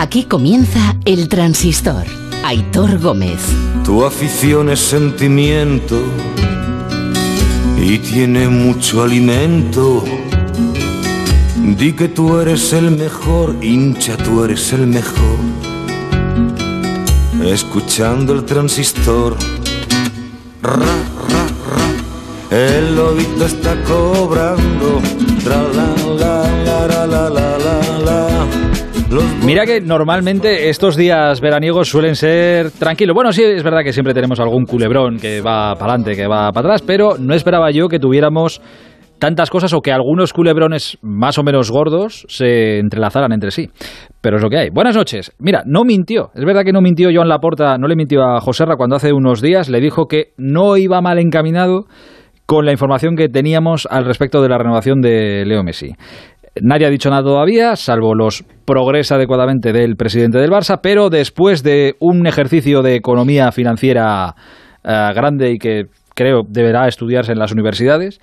Aquí comienza El Transistor. Aitor Gómez. Tu afición es sentimiento y tiene mucho alimento. Di que tú eres el mejor, hincha, tú eres el mejor. Escuchando el transistor. Ra, ra, ra. El lobito está cobrando. Tra, la, Mira que normalmente estos días veraniegos suelen ser tranquilos. Bueno, sí, es verdad que siempre tenemos algún culebrón que va para adelante, que va para atrás, pero no esperaba yo que tuviéramos tantas cosas o que algunos culebrones más o menos gordos se entrelazaran entre sí. Pero es lo que hay. Buenas noches. Mira, no mintió. Es verdad que no mintió Joan Laporta, no le mintió a Joserra cuando hace unos días le dijo que no iba mal encaminado con la información que teníamos al respecto de la renovación de Leo Messi. Nadie ha dicho nada todavía, salvo los progres adecuadamente del presidente del Barça, pero después de un ejercicio de economía financiera eh, grande y que creo deberá estudiarse en las universidades,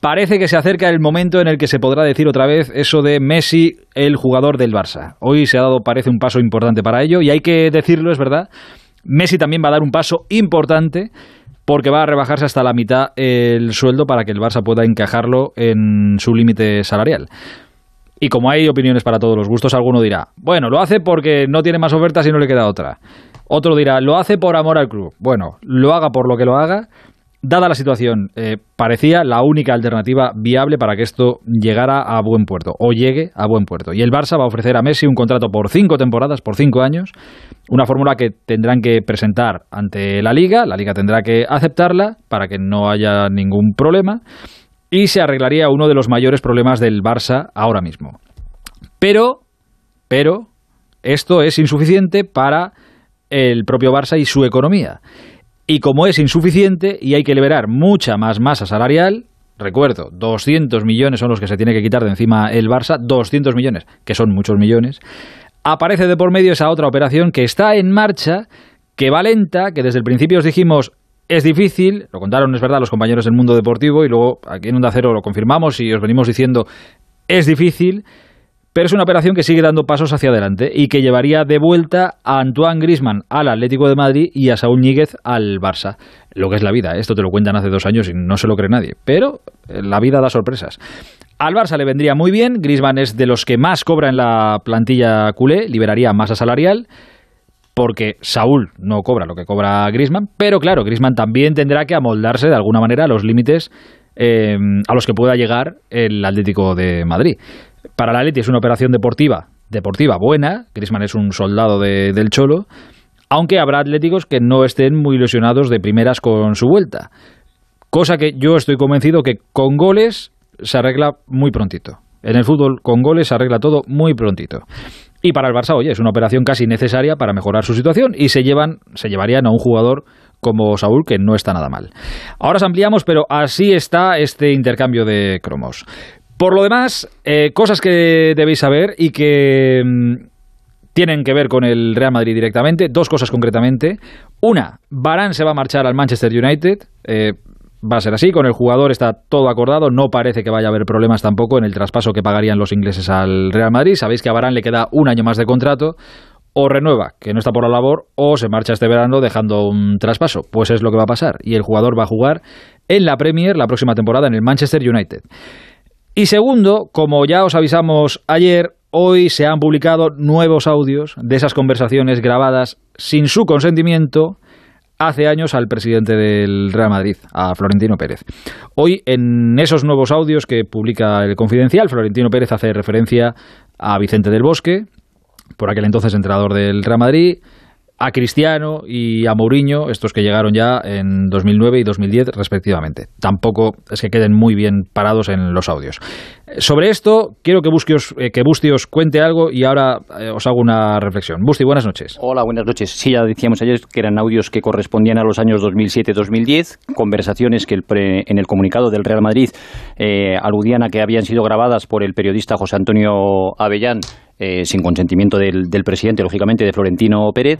parece que se acerca el momento en el que se podrá decir otra vez eso de Messi, el jugador del Barça. Hoy se ha dado, parece, un paso importante para ello y hay que decirlo, es verdad. Messi también va a dar un paso importante porque va a rebajarse hasta la mitad el sueldo para que el Barça pueda encajarlo en su límite salarial. Y como hay opiniones para todos los gustos, alguno dirá, bueno, lo hace porque no tiene más ofertas y no le queda otra. Otro dirá, lo hace por amor al club. Bueno, lo haga por lo que lo haga. Dada la situación, eh, parecía la única alternativa viable para que esto llegara a buen puerto, o llegue a buen puerto. Y el Barça va a ofrecer a Messi un contrato por cinco temporadas, por cinco años, una fórmula que tendrán que presentar ante la Liga, la Liga tendrá que aceptarla para que no haya ningún problema y se arreglaría uno de los mayores problemas del Barça ahora mismo. Pero, pero, esto es insuficiente para el propio Barça y su economía. Y como es insuficiente y hay que liberar mucha más masa salarial, recuerdo, 200 millones son los que se tiene que quitar de encima el Barça, 200 millones, que son muchos millones, aparece de por medio esa otra operación que está en marcha, que va lenta, que desde el principio os dijimos es difícil, lo contaron, es verdad, los compañeros del mundo deportivo y luego aquí en Onda Cero lo confirmamos y os venimos diciendo es difícil, pero es una operación que sigue dando pasos hacia adelante y que llevaría de vuelta a Antoine Grisman al Atlético de Madrid y a Saúl Ñíguez al Barça. Lo que es la vida, esto te lo cuentan hace dos años y no se lo cree nadie, pero eh, la vida da sorpresas. Al Barça le vendría muy bien, Grisman es de los que más cobra en la plantilla culé, liberaría masa salarial porque Saúl no cobra lo que cobra Grisman, pero claro, Grisman también tendrá que amoldarse de alguna manera a los límites eh, a los que pueda llegar el Atlético de Madrid. Para el Atleti es una operación deportiva, deportiva buena, Grisman es un soldado de- del Cholo, aunque habrá atléticos que no estén muy ilusionados de primeras con su vuelta. Cosa que yo estoy convencido que con goles se arregla muy prontito. En el fútbol con goles se arregla todo muy prontito. Y para el Barça, oye, es una operación casi necesaria para mejorar su situación y se llevan, se llevarían a un jugador como Saúl que no está nada mal. Ahora os ampliamos, pero así está este intercambio de cromos. Por lo demás, eh, cosas que debéis saber y que mm, tienen que ver con el Real Madrid directamente. Dos cosas concretamente. Una, Barán se va a marchar al Manchester United. Eh, va a ser así, con el jugador está todo acordado, no parece que vaya a haber problemas tampoco en el traspaso que pagarían los ingleses al Real Madrid. Sabéis que a Barán le queda un año más de contrato, o renueva, que no está por la labor, o se marcha este verano dejando un traspaso. Pues es lo que va a pasar, y el jugador va a jugar en la Premier la próxima temporada en el Manchester United. Y segundo, como ya os avisamos ayer, hoy se han publicado nuevos audios de esas conversaciones grabadas sin su consentimiento hace años al presidente del Real Madrid, a Florentino Pérez. Hoy, en esos nuevos audios que publica el Confidencial, Florentino Pérez hace referencia a Vicente del Bosque, por aquel entonces entrenador del Real Madrid, a Cristiano y a Mourinho, estos que llegaron ya en 2009 y 2010 respectivamente. Tampoco es que queden muy bien parados en los audios. Eh, Sobre esto, quiero que, Busti os, eh, que Busti os cuente algo y ahora eh, os hago una reflexión. Busti, buenas noches. Hola, buenas noches. Sí, ya decíamos ayer que eran audios que correspondían a los años 2007-2010, conversaciones que el pre- en el comunicado del Real Madrid eh, aludían a que habían sido grabadas por el periodista José Antonio Avellán sin consentimiento del, del presidente, lógicamente, de Florentino Pérez.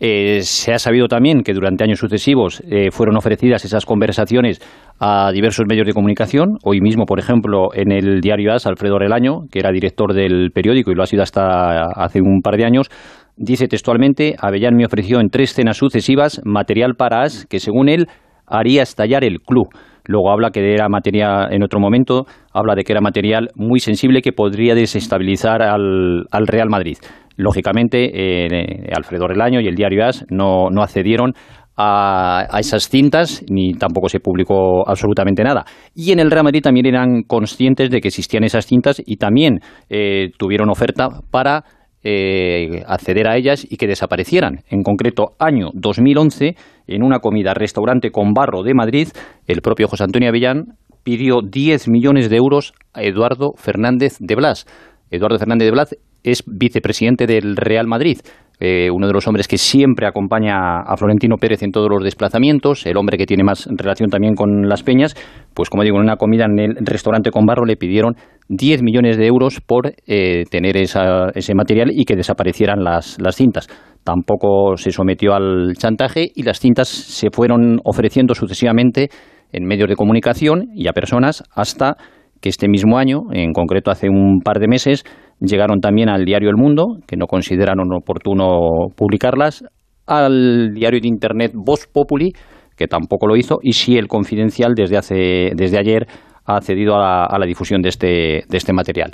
Eh, se ha sabido también que durante años sucesivos eh, fueron ofrecidas esas conversaciones a diversos medios de comunicación. Hoy mismo, por ejemplo, en el diario AS, Alfredo Relaño, que era director del periódico y lo ha sido hasta hace un par de años, dice textualmente, Avellán me ofreció en tres cenas sucesivas material para AS que, según él, haría estallar el club. Luego habla que era material, en otro momento, habla de que era material muy sensible que podría desestabilizar al, Real Madrid. Lógicamente, eh, Alfredo Relaño y el diario AS no, accedieron a, esas cintas, ni tampoco se publicó absolutamente nada. Y en el Real Madrid también eran conscientes de que existían esas cintas y también eh, tuvieron oferta para eh, acceder a ellas y que desaparecieran. En concreto, año 2011, en una comida restaurante con barro de Madrid, el propio José Antonio Avellán pidió 10 millones de euros a Eduardo Fernández de Blas. Eduardo Fernández de Blas es vicepresidente del Real Madrid. Eh, uno de los hombres que siempre acompaña a Florentino Pérez en todos los desplazamientos, el hombre que tiene más relación también con las peñas, pues como digo, en una comida en el restaurante con barro le pidieron 10 millones de euros por eh, tener ese material y que desaparecieran las, las cintas. Tampoco se sometió al chantaje y las cintas se fueron ofreciendo sucesivamente en medios de comunicación y a personas hasta que este mismo año, en concreto hace un par de meses, llegaron también al diario El Mundo, que no consideraron oportuno publicarlas, al diario de Internet Voz Populi, que tampoco lo hizo, y sí el Confidencial desde, hace, desde ayer ha accedido a la, difusión de este, de este material.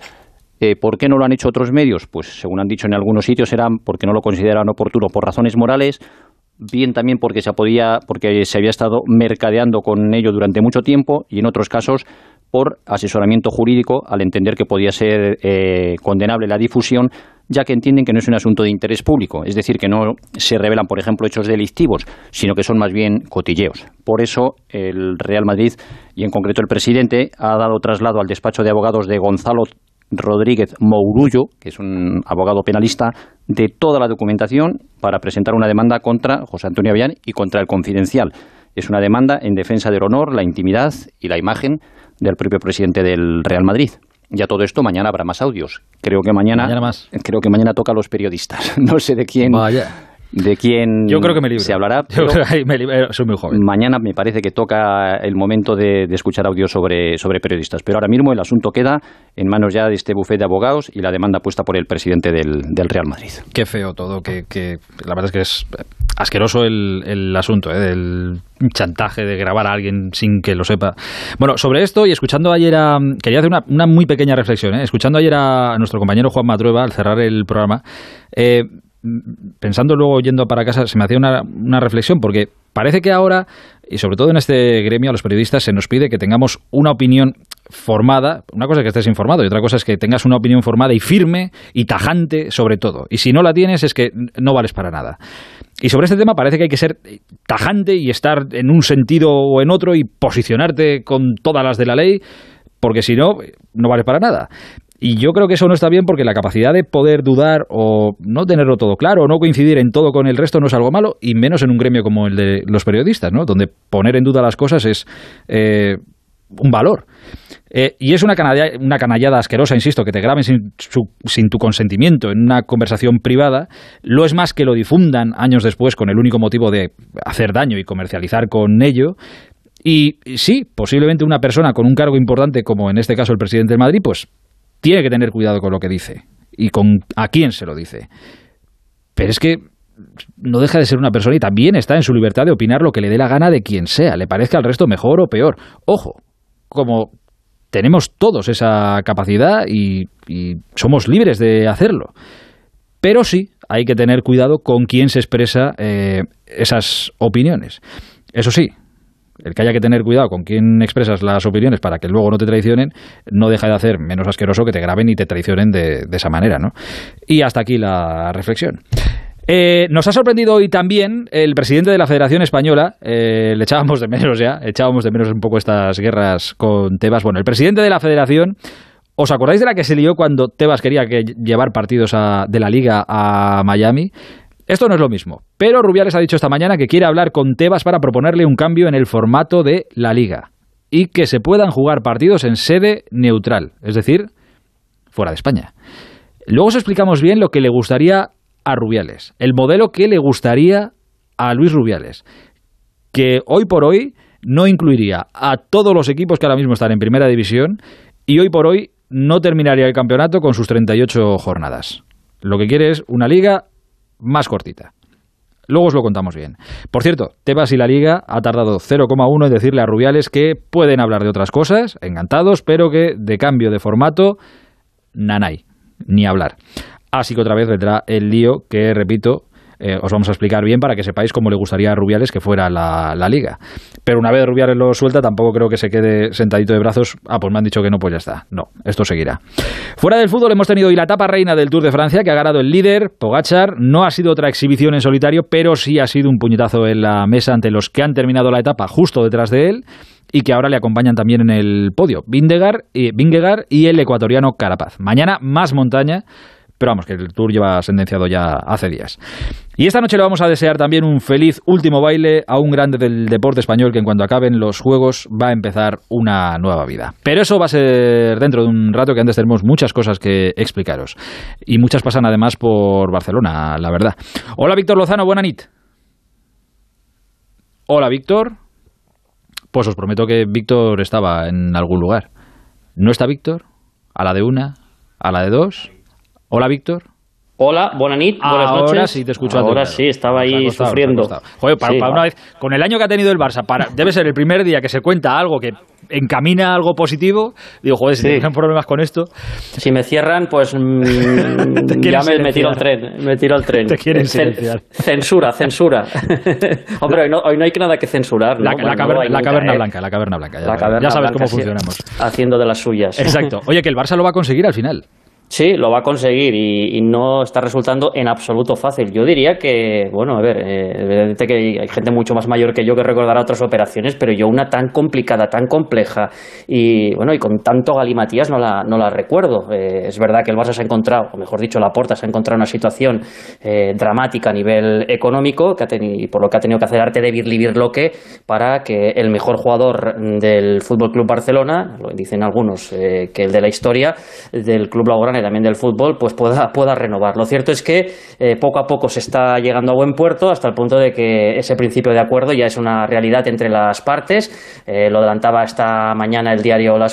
Eh, ¿Por qué no lo han hecho otros medios? Pues según han dicho en algunos sitios eran porque no lo consideran oportuno por razones morales, bien también porque se, podía, porque se había estado mercadeando con ello durante mucho tiempo y en otros casos por asesoramiento jurídico al entender que podía ser eh, condenable la difusión, ya que entienden que no es un asunto de interés público, es decir, que no se revelan, por ejemplo, hechos delictivos, sino que son más bien cotilleos. Por eso, el Real Madrid, y en concreto el presidente, ha dado traslado al despacho de abogados de Gonzalo Rodríguez Mourullo, que es un abogado penalista, de toda la documentación para presentar una demanda contra José Antonio Avellán y contra el Confidencial. Es una demanda en defensa del honor, la intimidad y la imagen del propio presidente del Real Madrid. Ya todo esto, mañana habrá más audios. Creo que mañana, Creo que mañana toca a los periodistas. No sé de quién. De quién Yo creo que me se hablará. Yo creo que me soy muy joven. Mañana me parece que toca el momento de, escuchar audios sobre, sobre periodistas. Pero ahora mismo el asunto queda en manos ya de este bufete de abogados y la demanda puesta por el presidente del, Real Madrid. Qué feo todo, que, que la verdad es que es asqueroso el, el asunto ¿eh? del chantaje de grabar a alguien sin que lo sepa. Bueno, sobre esto y escuchando ayer a... Quería hacer una, una muy pequeña reflexión. ¿eh? Escuchando ayer a nuestro compañero Juan Matrueva al cerrar el programa, eh, pensando luego yendo para casa, se me hacía una, reflexión porque parece que ahora, y sobre todo en este gremio, a los periodistas se nos pide que tengamos una opinión formada, una cosa es que estés informado y otra cosa es que tengas una opinión formada y firme y tajante sobre todo. Y si no la tienes es que no vales para nada. Y sobre este tema parece que hay que ser tajante y estar en un sentido o en otro y posicionarte con todas las de la ley, porque si no, no vale para nada. Y yo creo que eso no está bien porque la capacidad de poder dudar o no tenerlo todo claro o no coincidir en todo con el resto no es algo malo, y menos en un gremio como el de los periodistas, ¿no? donde poner en duda las cosas es eh, un valor. Eh, y es una, una canallada asquerosa, insisto, que te graben sin, sin, tu consentimiento en una conversación privada, lo es más que lo difundan años después con el único motivo de hacer daño y comercializar con ello. Y sí, posiblemente una persona con un cargo importante, como en este caso el presidente de Madrid, pues tiene que tener cuidado con lo que dice y con a quién se lo dice. Pero es que no deja de ser una persona y también está en su libertad de opinar lo que le dé la gana de quien sea, le parezca al resto mejor o peor. Ojo, como tenemos todos esa capacidad y, somos libres de hacerlo. Pero sí hay que tener cuidado con quién se expresa eh, esas opiniones. Eso sí, el que haya que tener cuidado con quién expresas las opiniones para que luego no te traicionen, no deja de hacer menos asqueroso que te graben y te traicionen de, esa manera, ¿no? Y hasta aquí la reflexión. Eh, nos ha sorprendido hoy también el presidente de la Federación Española, eh, le echábamos de menos ya, echábamos de menos un poco estas guerras con Tebas. Bueno, el presidente de la Federación, ¿os acordáis de la que se lió cuando Tebas quería que llevar partidos de la Liga a Miami? Esto no es lo mismo, pero Rubiales ha dicho esta mañana que quiere hablar con Tebas para proponerle un cambio en el formato de la Liga y que se puedan jugar partidos en sede neutral, es decir, fuera de España. Luego os explicamos bien lo que le gustaría a Rubiales, el modelo que le gustaría a Luis Rubiales, que hoy por hoy no incluiría a todos los equipos que ahora mismo están en primera división y hoy por hoy no terminaría el campeonato con sus 38 jornadas. Lo que quiere es una liga más cortita. Luego os lo contamos bien. Por cierto, Tebas y la Liga ha tardado 0,1 en decirle a Rubiales que pueden hablar de otras cosas, encantados, pero que de cambio de formato, nanay, ni hablar. Así que otra vez vendrá el lío que, repito, eh, os vamos a explicar bien para que sepáis cómo le gustaría a Rubiales que fuera la, liga. Pero una vez Rubiales lo suelta, tampoco creo que se quede sentadito de brazos. Ah, pues me han dicho que no, pues ya está. No, esto seguirá. Fuera del fútbol hemos tenido hoy la etapa reina del Tour de Francia, que ha ganado el líder, Pogachar. No ha sido otra exhibición en solitario, pero sí ha sido un puñetazo en la mesa ante los que han terminado la etapa justo detrás de él y que ahora le acompañan también en el podio, y, Vingegaard y el ecuatoriano Carapaz. Mañana más montaña pero vamos, que el Tour lleva sentenciado ya hace días. Y esta noche le vamos a desear también un feliz último baile a un grande del deporte español que en cuanto acaben los Juegos va a empezar una nueva vida. Pero eso va a ser dentro de un rato que antes tenemos muchas cosas que explicaros. Y muchas pasan además por Barcelona, la verdad. Hola Víctor Lozano, buena nit. Hola Víctor. Pues os prometo que Víctor estaba en algún lugar. ¿No está Víctor? ¿A la de una? ¿A la de dos? Hola, Víctor. Hola, buenas noches. Ahora sí te escucho. Ahora sí, estaba ahí sufriendo. Joder, para, una vez, con el año que ha tenido el Barça, para, debe ser el primer día que se cuenta algo que encamina algo positivo. Digo, joder, si tienen problemas con esto. Si me cierran, pues mm, ya me, tiro al tren. Me tiro al tren. Te quieren silenciar. Censura, censura. Hombre, hoy no, hoy no, hay nada que censurar. La, caverna, la, caverna, blanca, la caverna blanca. Ya, sabes cómo funcionamos. Haciendo de las suyas. Exacto. Oye, que el Barça lo va a conseguir al final. Sí, lo va a conseguir y, no está resultando en absoluto fácil. Yo diría que, bueno, a ver, eh, que hay gente mucho más mayor que yo que recordará otras operaciones, pero yo una tan complicada, tan compleja y, bueno, y con tanto galimatías no la, no la recuerdo. Eh, es verdad que el Barça se ha encontrado, o mejor dicho, la Porta se ha encontrado en una situación eh, dramática a nivel económico, que ha tenido, por lo que ha tenido que hacer arte de Birli-Birloque para que el mejor jugador del Fútbol Club Barcelona, lo dicen algunos, eh, que el de la historia del Club Blaugrana y también del fútbol, pues pueda, pueda renovar. Lo cierto es que eh, poco a poco se está llegando a buen puerto hasta el punto de que ese principio de acuerdo ya es una realidad entre las partes. Eh, lo adelantaba esta mañana el diario La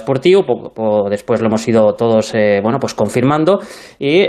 poco, después lo hemos ido todos eh, bueno, pues confirmando y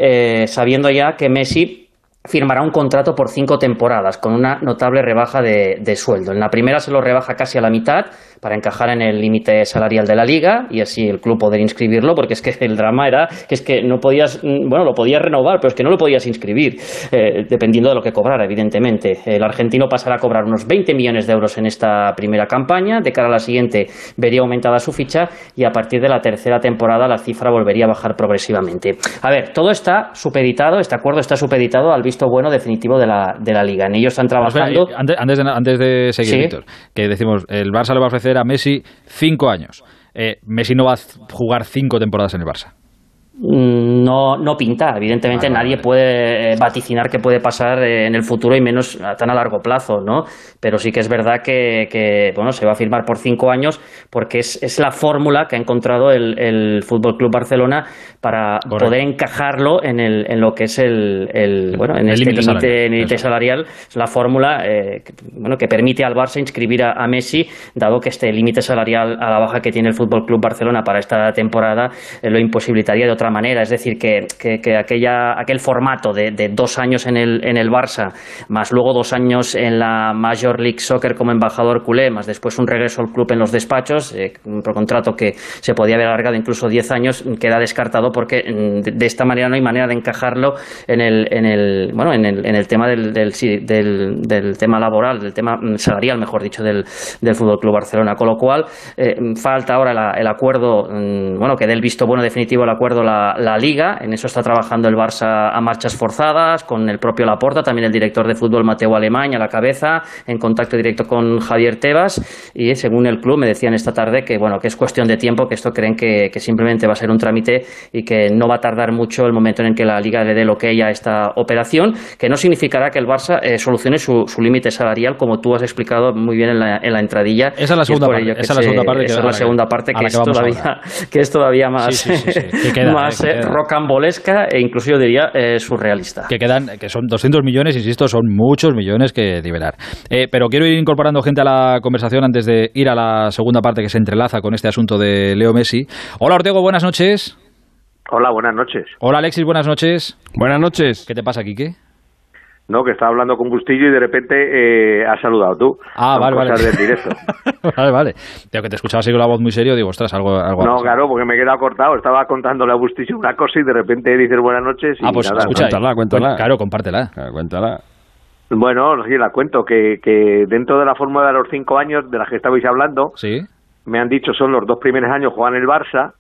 sabiendo ya que Messi firmará un contrato por cinco temporadas con una notable rebaja de, sueldo. En la primera se lo rebaja casi a la mitad para encajar en el límite salarial de la liga y así el club poder inscribirlo, porque es que el drama era que es que no podías, mm, bueno, lo podías renovar, pero es que no lo podías inscribir, eh, dependiendo de lo que cobrara, evidentemente. El argentino pasará a cobrar unos 20 millones de euros en esta primera campaña, de cara a la siguiente vería aumentada su ficha y a partir de la tercera temporada la cifra volvería a bajar progresivamente. A ver, todo está supeditado, este acuerdo está supeditado al visto bueno definitivo de la, de la liga. En ellos están trabajando. antes, de, antes de seguir, Víctor, que decimos, el Barça le va a ofrecer a Messi cinco años. Eh, Messi no va a jugar cinco temporadas en el Barça. Mm, no, no pinta. Evidentemente nadie puede eh, vaticinar qué puede pasar eh, en el futuro y menos tan a largo plazo, ¿no? Pero sí que es verdad que, bueno, se va a firmar por cinco años porque es, es la fórmula que ha encontrado el, el Fútbol Club Barcelona para poder encajarlo en, el, en lo que es el, el bueno, en el este límite salarial. Es la fórmula eh, que, bueno, que permite al Barça inscribir a, Messi, dado que este límite salarial a la baja que tiene el Fútbol Club Barcelona para esta temporada lo imposibilitaría de otra manera. Es decir, que, que, aquella, aquel formato de, dos años en el, en el Barça, más luego dos años en la Major League Soccer como embajador culé, más después un regreso al club en los despachos, eh, un contrato que se podía haber alargado incluso diez años, queda descartado porque mm, de, esta manera no hay manera de encajarlo en el, en el, bueno, en el, en el tema del, del, del, tema laboral, del tema mm, salarial, mejor dicho, del, del Fútbol Club Barcelona. Con lo cual, eh, falta ahora el acuerdo, mm, bueno, que dé el visto bueno definitivo el acuerdo la, Liga. En eso está trabajando el Barça a marchas forzadas, con el propio Laporta, también el director de fútbol Mateo Alemán a la cabeza, en contacto directo con Javier Tebas. Y según el club, me decían esta tarde que, bueno, que es cuestión de tiempo, que esto creen que, simplemente va a ser un trámite y que no va a tardar mucho el momento en que la Liga le dé lo que ella a esta operación, que no significará que el Barça eh, solucione su, límite salarial, como tú has explicado muy bien en la, en la entradilla. Esa es la segunda parte. Esa es la segunda parte, que, es, la segunda parte que, es todavía, que es todavía más, más eh, rocambolesca e incluso yo diría eh, surrealista. Que quedan, que son 200 millones, insisto, son muchos millones que liberar. Eh, pero quiero ir incorporando gente a la conversación antes de ir a la segunda parte que se entrelaza con este asunto de Leo Messi. Hola Ortego, buenas noches. Hola, buenas noches. Hola Alexis, buenas noches. Buenas noches. ¿Qué te pasa, Quique? No, que estaba hablando con Bustillo y de repente eh, has saludado tú. Ah, vale, vale. Del directo. vale, vale. Tengo que te escuchaba así con la voz muy serio, digo, ostras, algo... algo no, claro, porque me he quedado cortado. Estaba contándole a Bustillo una cosa y de repente dices buenas noches y Ah, pues nada. escucha, Cuéntala, cuéntala. Claro, compártela. Claro, cuéntala. Bueno, sí, la cuento, que, que dentro de la fórmula de los cinco años de la que estabais hablando, Sí. me han dicho son los dos primeros años juegan el Barça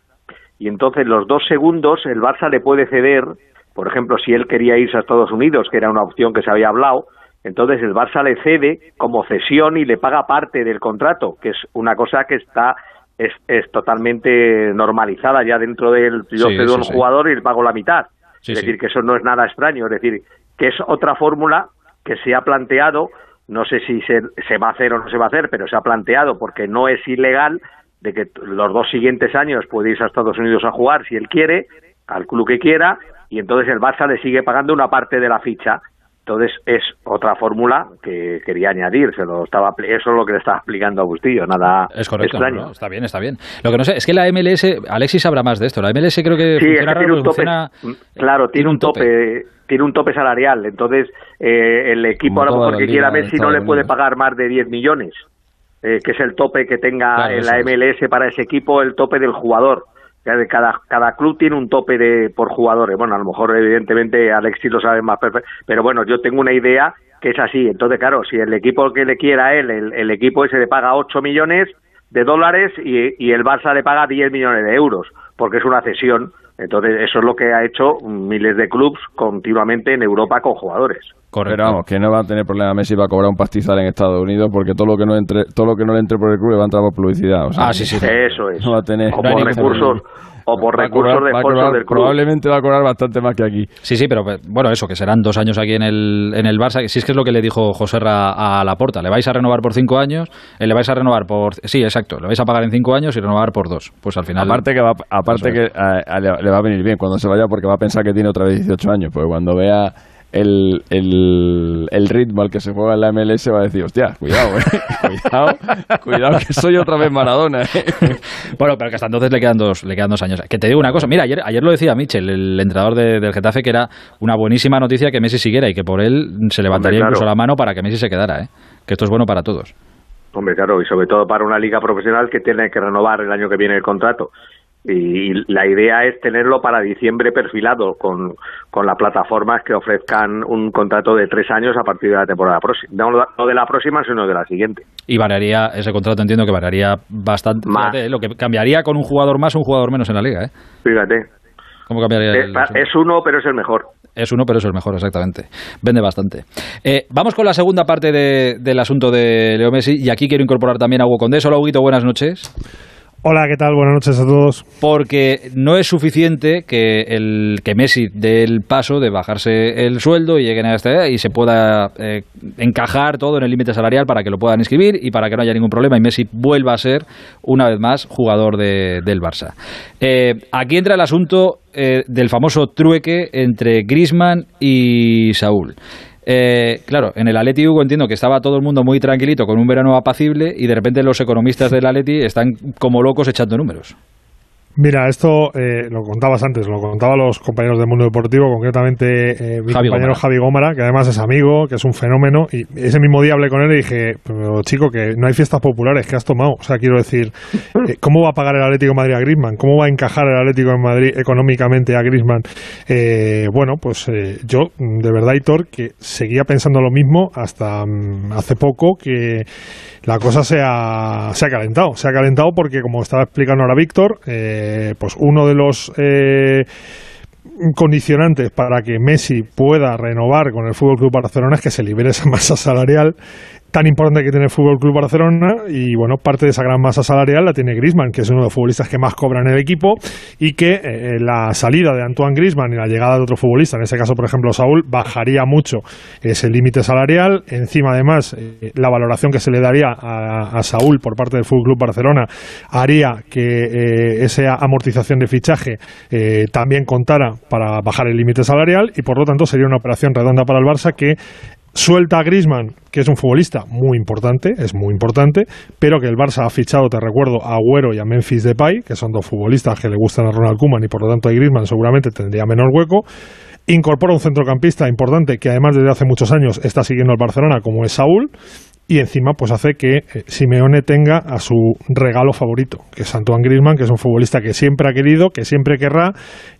y entonces los dos segundos el Barça le puede ceder, por ejemplo, si él quería irse a Estados Unidos, que era una opción que se había hablado, entonces el Barça le cede como cesión y le paga parte del contrato, que es una cosa que está es, es totalmente normalizada ya dentro del yo Sí, cedo al sí. jugador y le pago la mitad. Sí, es decir, que eso no es nada extraño, es decir, que es otra fórmula que se ha planteado, no sé si se, se va a hacer o no se va a hacer, pero se ha planteado porque no es ilegal de que los dos siguientes años puede irse a Estados Unidos a jugar si él quiere, al club que quiera, y entonces el Barça le sigue pagando una parte de la ficha. Entonces es otra fórmula que quería añadir, se lo estaba, eso es lo que le estaba explicando a Bustillo, nada Es correcto, extraño. ¿no? está bien, está bien. Lo que no sé es que la MLS, Alexis sabrá más de esto, la MLS creo que Sí, es funciona que tiene raro, un tope, funciona- claro, tiene tiene un tope. tope, tiene un tope salarial. Entonces, eh, el equipo Como a lo mejor que quiera Messi no le puede pagar más de 10 millones, eh, que es el tope que tenga Claro, en la es. MLS para ese equipo, el tope del jugador. Cada, cada club tiene un tope de por jugadores. Bueno, a lo mejor evidentemente Alexis lo sabe más perfecto, pero bueno, yo tengo una idea que es así. Entonces, claro, si el equipo que le quiera a él, el, equipo ese le paga 8 millones de dólares y, y el Barça le paga 10 millones de euros, porque es una cesión. Entonces, eso es lo que ha hecho miles de clubs continuamente en Europa con jugadores. Correcto. Vamos, que no va a tener problema Messi para cobrar un pastizal en Estados Unidos porque todo lo que no entre, todo lo que no le entre por el club le va a entrar por publicidad. o sea, Ah, sí, sí. Eso es. No va a tener. No recursos, o por Va recursos cobrar- de va a sponsor cobrar- del club. Probablemente va a cobrar bastante más que aquí. Sí, sí, pero bueno, eso, que serán dos años aquí en el, en el Barça. Si es que es lo que le dijo José Ra a Laporta. Le vais a renovar por cinco años, eh, le vais a renovar por... Sí, exacto, le vais a pagar en cinco años y renovar por dos. Pues al final... Aparte que, va, aparte que a- a- le, le va a venir bien cuando se vaya porque va a pensar que tiene otra vez 18 años. Porque cuando vea el, el, el ritmo al que se juega en la MLS va a decir, hostia, cuidado, eh, cuidado, cuidado que soy otra vez Maradona. eh". Bueno, pero que hasta entonces le quedan dos, le quedan dos años. Que te digo una cosa, mira, ayer, ayer lo decía Michel, el entrenador de- del Getafe, que era una buenísima noticia que Messi siguiera y que por él se levantaría claro. incluso la mano para que Messi se quedara, ¿eh? que esto es bueno para todos. Hombre, claro, y sobre todo para una liga profesional que tiene que renovar el año que viene el contrato. Y la idea es tenerlo para diciembre perfilado con, con las plataformas que ofrezcan un contrato de tres años a partir de la temporada próxima. No, de la próxima, sino de la siguiente. Y variaría, ese contrato entiendo que variaría bastante. Más. Fíjate, ¿eh? lo que cambiaría con un jugador más o un jugador menos en la liga, ¿eh? Fíjate, ¿Cómo cambiaría es, el es uno, pero es el mejor. Es uno, pero es el mejor, exactamente. Vende bastante. Eh, vamos con la segunda parte de- del asunto de Leo Messi. Y aquí quiero incorporar también a Hugo Condés. Hola, Huguito, buenas noches. Hola, ¿qué tal? Buenas noches a todos. Porque no es suficiente que, el, que Messi dé el paso de bajarse el sueldo y lleguen a este y se pueda eh, encajar todo en el límite salarial para que lo puedan inscribir y para que no haya ningún problema y Messi vuelva a ser, una vez más, jugador de- del Barça. Eh, aquí entra el asunto eh, del famoso trueque entre Griezmann y Saúl. Eh, claro, en el Atleti Hugo entiendo que estaba todo el mundo muy tranquilito con un verano apacible y de repente los economistas del Atleti están como locos echando números. Mira, esto eh, lo contabas antes, lo contaban los compañeros del mundo deportivo, concretamente eh, mi Javi compañero Gómara. Javi Gómara, que además es amigo, que es un fenómeno, y ese mismo día hablé con él y dije, pero chico, que no hay fiestas populares, que has tomado? O sea, quiero decir, eh, ¿cómo va a pagar el Atlético de Madrid a Griezmann? ¿Cómo va a encajar el Atlético de Madrid económicamente a Griezmann? Eh, bueno, pues eh, yo, de verdad, Hitor, que seguía pensando lo mismo hasta mm, hace poco, que la cosa se ha, se ha calentado. Se ha calentado porque, como estaba explicando ahora Víctor, eh, pues uno de los eh, condicionantes para que Messi pueda renovar con el Fútbol Club Barcelona es que se libere esa masa salarial tan importante que tiene el Fútbol Club Barcelona y bueno, parte de esa gran masa salarial la tiene Griezmann, que es uno de los futbolistas que más cobran en el equipo y que eh, la salida de Antoine Griezmann y la llegada de otro futbolista, en ese caso por ejemplo Saúl, bajaría mucho ese límite salarial. Encima además eh, la valoración que se le daría a, Saúl por parte del Fútbol Club Barcelona haría que eh, esa amortización de fichaje también contara para bajar el límite salarial y por lo tanto sería una operación redonda para el Barça que Suelta a Grisman, que es un futbolista muy importante, es muy importante, pero que el Barça ha fichado, te recuerdo, a Agüero y a Memphis Depay, que son dos futbolistas que le gustan a Ronald Koeman y por lo tanto a Grisman seguramente tendría menor hueco. Incorpora un centrocampista importante que además desde hace muchos años está siguiendo al Barcelona, como es Saúl y encima pues hace que eh, Simeone tenga a su regalo favorito, que es Antoine Griezmann, que es un futbolista que siempre ha querido, que siempre querrá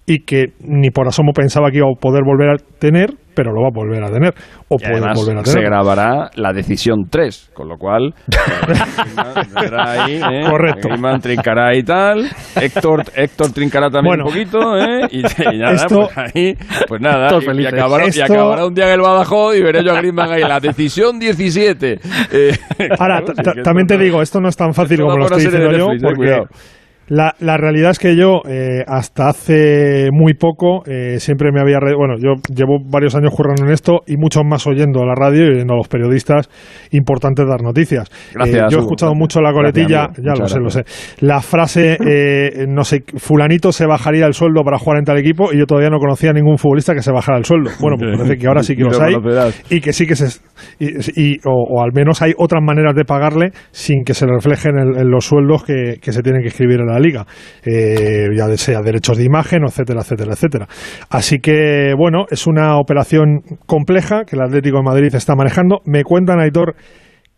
y que ni por asomo pensaba que iba a poder volver a tener, pero lo va a volver a tener o puede volver a tener. Se grabará la decisión 3, con lo cual ahí, ¿eh? Correcto. Griezmann trincará y tal, Héctor Héctor trincará también un poquito, ¿eh? Y, nada, esto, pues ahí, pues nada, y, acabará, y, acabará, un día en el Badajoz y veré yo a Griezmann ahí la decisión 17. Eh, Ahora, también te digo, esto no es tan fácil como lo estoy diciendo yo, porque la, la, realidad es que yo, eh, hasta hace muy poco, eh, siempre me había. Bueno, yo llevo varios años currando en esto y muchos más oyendo la radio y oyendo a los periodistas importantes dar noticias. Gracias, eh, yo he escuchado mucho la coletilla, ya lo sé, lo sé. La frase, no sé, Fulanito se bajaría el sueldo para jugar en tal equipo y yo todavía no conocía a ningún futbolista que se bajara el sueldo. Bueno, pues parece que ahora sí que los hay y que sí que se. Y, o, al menos hay otras maneras de pagarle sin que se reflejen en, los sueldos que, que se tienen que escribir en la liga, eh, ya sea derechos de imagen, etcétera, etcétera, etcétera. Así que, bueno, es una operación compleja que el Atlético de Madrid está manejando. Me cuentan, Aitor,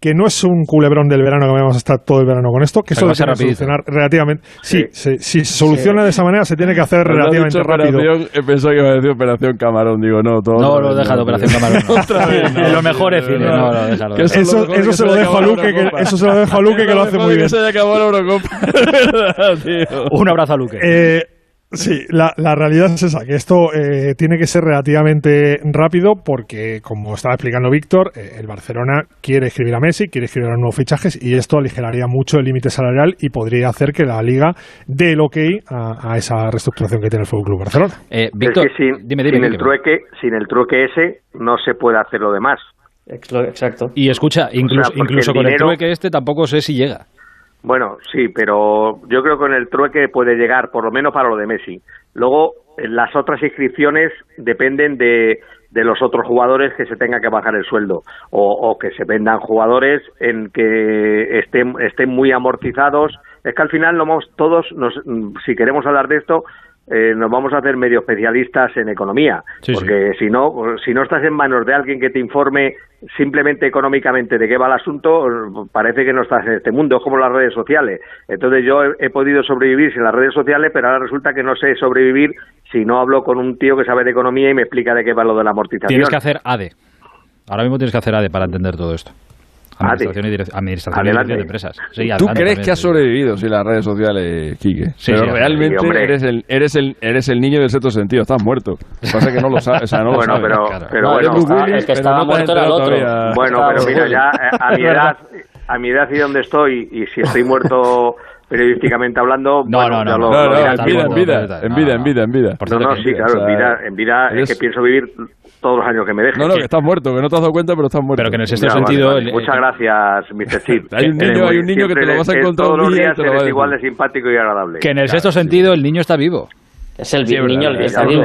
que no es un culebrón del verano que vamos a estar todo el verano con esto, que eso se a solucionar relativamente. Sí, si se soluciona de esa manera, se tiene que hacer relativamente rápido. He pensado que iba a decir Operación Camarón, digo, no, todo. No, lo deja de Operación Camarón. Otra vez. lo mejor es cine, no, lo déjalo. Eso, eso, eso se lo dejo a Luque, que, eso se lo dejo a Luque, que lo hace muy bien. Se acabado la Eurocopa. Un abrazo a Luque. Eh, Sí, la, la, realidad es esa, que esto eh, tiene que ser relativamente rápido porque, como estaba explicando Víctor, eh, el Barcelona quiere escribir a Messi, quiere escribir a nuevos fichajes y esto aligeraría mucho el límite salarial y podría hacer que la Liga dé el ok a, esa reestructuración que tiene el Fútbol Club Barcelona. Eh, Víctor, sin, dime, dime, sin, el trueque, sin el trueque ese no se puede hacer lo demás. Exacto. Y escucha, incluso, incluso con el trueque este tampoco sé si llega. Bueno, sí, pero yo creo que en el trueque puede llegar, por lo menos para lo de Messi. Luego, las otras inscripciones dependen de, de los otros jugadores que se tenga que bajar el sueldo o, que se vendan jugadores en que estén, estén muy amortizados. Es que al final todos, nos, si queremos hablar de esto, eh, nos vamos a hacer medio especialistas en economía, porque si no, si no estás en manos de alguien que te informe simplemente económicamente de qué va el asunto, parece que no estás en este mundo, es como las redes sociales. Entonces yo he, podido sobrevivir sin las redes sociales, pero ahora resulta que no sé sobrevivir si no hablo con un tío que sabe de economía y me explica de qué va lo de la amortización. Tienes que hacer ADE. Ahora mismo tienes que hacer ADE para entender todo esto. Administración, y, administración de empresas. ¿Tú crees que has sobrevivido sin las redes sociales, Quique? Sí, Pero realmente eres, el, eres, el, eres el niño del sexto sentido, estás muerto. pasa que no lo sabes. O sea, no bueno, lo pero, pero bueno, el que estaba muerto era el otro. Bueno, pero mira, ya eh, a mi edad, a mi edad y donde estoy, y si estoy muerto periodísticamente hablando, no, no, no, no, no, en vida, en vida, en vida, en vida, en vida. No, no, sí, claro, en vida, en vida es que pienso vivir todos los años que me dejes. No, no, que estás muerto, que no te has dado cuenta, pero estás muerto. Pero que en ese sentido... Muchas gracias, Mr. Chip. hay un niño, hay un niño que te lo vas a encontrar todos los días eres igual de simpático y agradable. Que en el sexto sentido el niño está vivo. Es el niño el que está vivo.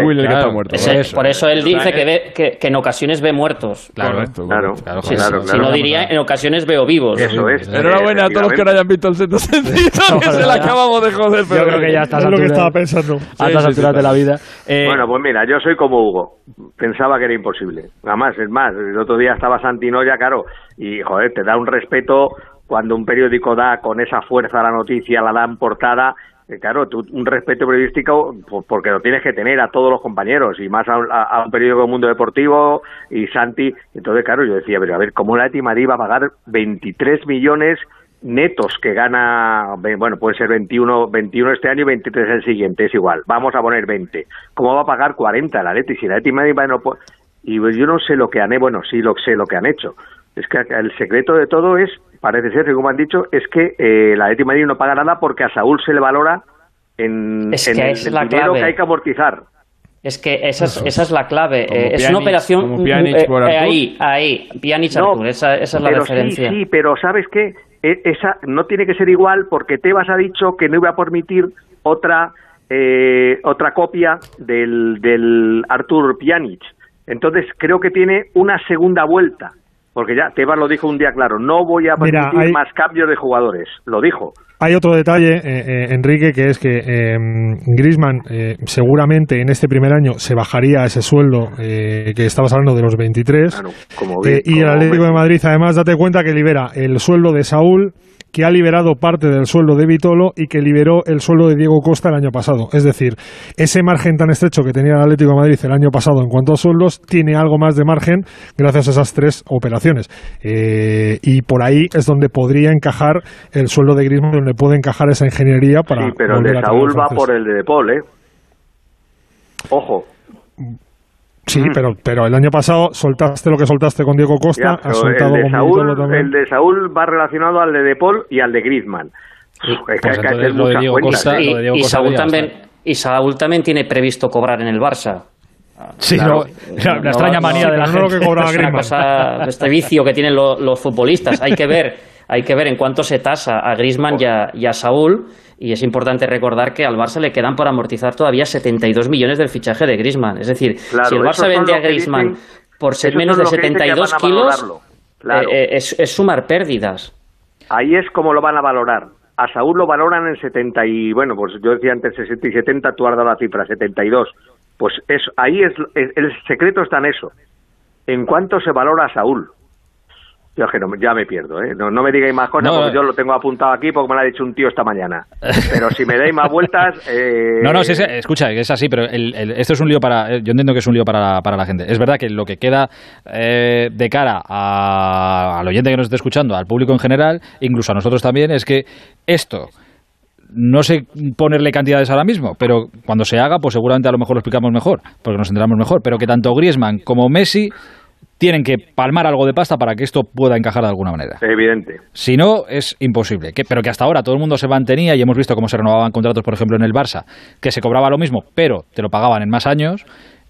por eso él dice que, ve, que, en ocasiones ve muertos. Claro, claro. claro, si no diría, en ocasiones veo vivos. Eso es. Enhorabuena a todos los que no hayan visto el centro sentido, que se la acabamos de joder. Yo creo que ya estás es lo que estaba pensando. A estas alturas de la vida. Eh, bueno, pues mira, yo soy como Hugo. Pensaba que era imposible. Además, es más, el otro día estaba Santinoya, claro, y joder, te da un respeto cuando un periódico da con esa fuerza la noticia, la dan portada claro, un respeto periodístico porque lo tienes que tener a todos los compañeros y más a, un periódico del mundo deportivo y Santi. Entonces, claro, yo decía, pero a ver, ¿cómo la Madrid va a pagar 23 millones netos que gana, bueno, puede ser 21, 21 este año y 23 el siguiente, es igual, vamos a poner 20. ¿Cómo va a pagar 40 la Leti? Si la Eti Madrid va no Y yo no sé lo que han hecho, bueno, sí lo sé lo que han hecho, Es que el secreto de todo es, parece ser, como han dicho, es que eh, la Atlético de Madrid no paga nada porque a Saúl se le valora en, Es en que el, es la el dinero clave. que hay que amortizar. Es que esa es, esa es la clave. Como Eh, es una operación. eh, por eh, ahí, ahí. Pjanic No, Artur, esa, esa es la pero referencia. Sí, sí, pero ¿sabes qué? E- Esa no tiene que ser igual porque Tebas ha dicho que no iba a permitir otra eh, otra copia del, del Artur Pjanic. Entonces creo que tiene una segunda vuelta. Porque ya Tebas lo dijo un día claro, no voy a Mira, permitir hay- más cambios de jugadores. Lo dijo. Hay otro detalle, eh, eh, Enrique, que es que eh, Grisman seguramente en este primer año se bajaría ese sueldo eh, que estabas hablando de los 23. Claro, como Eh, vi- y el como Atlético Messi. de Madrid, además, date cuenta que libera el sueldo de Saúl, que ha liberado parte del sueldo de Vitolo y que liberó el sueldo de Diego Costa el año pasado. Es decir, ese margen tan estrecho que tenía el Atlético de Madrid el año pasado en cuanto a sueldos, tiene algo más de margen gracias a esas tres operaciones. Eh, y por ahí es donde podría encajar el sueldo de Griezmann, donde puede encajar esa ingeniería para. Sí, pero el de Saúl va por el de Depol, ¿eh? Ojo. Sí, pero, pero el año pasado soltaste lo que soltaste con Diego Costa, Ya, has pero soltado el, de Saúl, también. el de Saúl va relacionado al de Depol y al de Griezmann. Pues entonces lo de. Y, lo de Diego y Costa Saúl también, estar. y Saúl también tiene previsto cobrar en el Barça. Sí, Claro. no, la, la extraña manía no, de la lo que cobraba Es una Griezmann. cosa, este vicio que tienen lo- los futbolistas. Hay que ver, hay que ver en cuánto se tasa a Griezmann y a, y a Saúl. Y es importante recordar que al Barça le quedan por amortizar todavía 72 millones del fichaje de Griezmann. Es decir, Claro, si el Barça vende a dicen- por ser menos de lo que dicen que 72 van a kilos. Claro. eh, eh, es, es sumar pérdidas. Ahí es como lo van a valorar. A Saúl lo valoran en 70 y, bueno, pues yo decía antes 60 y 70, tú has dado la cifra, 72. Pues es, ahí es, es- el secreto está en eso. ¿En cuánto se valora a Saúl? Yo es que no, ya me pierdo, ¿eh? No, no me digáis más cosas No, porque eh. yo lo tengo apuntado aquí porque me lo ha dicho un tío esta mañana. Pero si me dais más vueltas... eh, No, no, sí, sí, escucha, es así, pero el- el- esto es un lío para. eh, Yo entiendo que es un lío para, para la gente. Es verdad que lo que queda eh, de cara a- al oyente que nos esté escuchando, al público en general, incluso a nosotros también, es que esto no sé ponerle cantidades ahora mismo, pero cuando se haga, pues seguramente a lo mejor lo explicamos mejor, porque nos enteramos mejor. Pero que tanto Griezmann como Messi tienen que palmar algo de pasta para que esto pueda encajar de alguna manera. Evidente. Si no, es imposible. Que, pero que hasta ahora todo el mundo se mantenía y hemos visto cómo se renovaban contratos, por ejemplo, en el Barça, que se cobraba lo mismo, pero te lo pagaban en más años.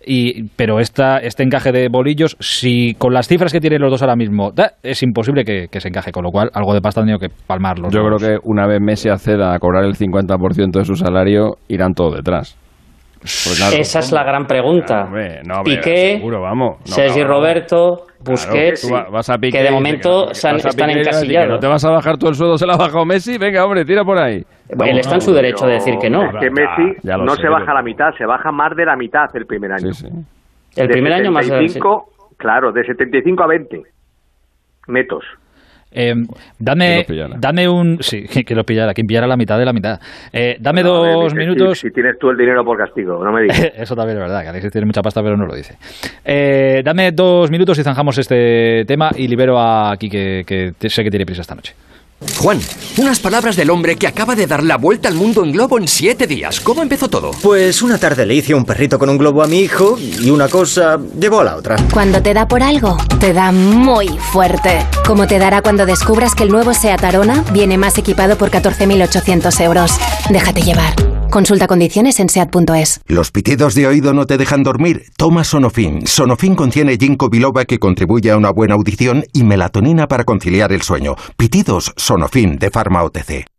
Y, pero esta, este encaje de bolillos, si con las cifras que tienen los dos ahora mismo, da, es imposible que, que se encaje, con lo cual algo de pasta han tenido que palmar los Yo creo que una vez Messi acceda a cobrar el 50% de su salario, irán todos detrás. Pues claro, Esa es la gran pregunta. Claro, hombre, no, hombre, Piqué, seguro, vamos. No, Sergi. Roberto, Busquets, Claro, tú va- vas a Piqué que de momento a están que encasillados. ¿No te vas a bajar todo el sueldo? ¿Se lo ha bajado Messi? Venga, hombre, tira por ahí. Él está en su derecho de decir que no. Es que Messi ya no sé, se baja pero- la mitad, se baja más de la mitad el primer año. Sí, sí. El De primer año más 75, claro, de 75 a 20 netos. Eh, dame, dame un. Sí, que lo pillara, quien pillara la mitad de la mitad. Eh, dame No, a ver, dos minutos. Si, si tienes tú el dinero por castigo, no me digas. Eso también es verdad, que Alexis tiene mucha pasta, pero no lo dice. Eh, dame dos minutos y zanjamos este tema y libero a aquí que, sé que tiene prisa esta noche. Juan, unas palabras del hombre que acaba de dar la vuelta al mundo en globo en siete días. ¿Cómo empezó todo? Pues una tarde le hice un perrito con un globo a mi hijo y una cosa llevó a la otra. Cuando te da por algo, te da muy fuerte. Como te dará cuando descubras que el nuevo SEAT Arona viene más equipado por 14.800 euros. Déjate llevar. Consulta condiciones en SEAT.es. ¿Los pitidos de oído no te dejan dormir? Toma Sonofin. Sonofin contiene ginkgo biloba que contribuye a una buena audición y melatonina para conciliar el sueño. Pitidos Sonofin de Pharma OTC.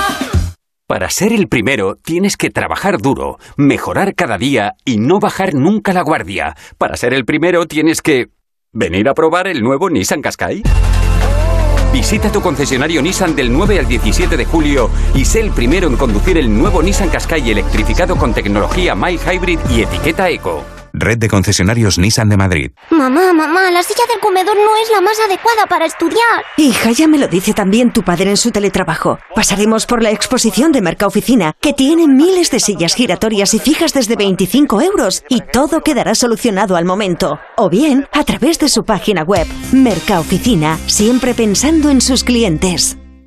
Para ser el primero tienes que trabajar duro, mejorar cada día y no bajar nunca la guardia. Para ser el primero tienes que... ¿Venir a probar el nuevo Nissan Qashqai? Visita tu concesionario Nissan del 9 al 17 de julio y sé el primero en conducir el nuevo Nissan Qashqai electrificado con tecnología My Hybrid y etiqueta Eco. Red de concesionarios Nissan de Madrid. Mamá, mamá, la silla del comedor no es la más adecuada para estudiar. Hija, ya me lo dice también tu padre en su teletrabajo. Pasaremos por la exposición de Mercaoficina, que tiene miles de sillas giratorias y fijas desde 25 euros, y todo quedará solucionado al momento. O bien, a través de su página web. Mercaoficina, siempre pensando en sus clientes.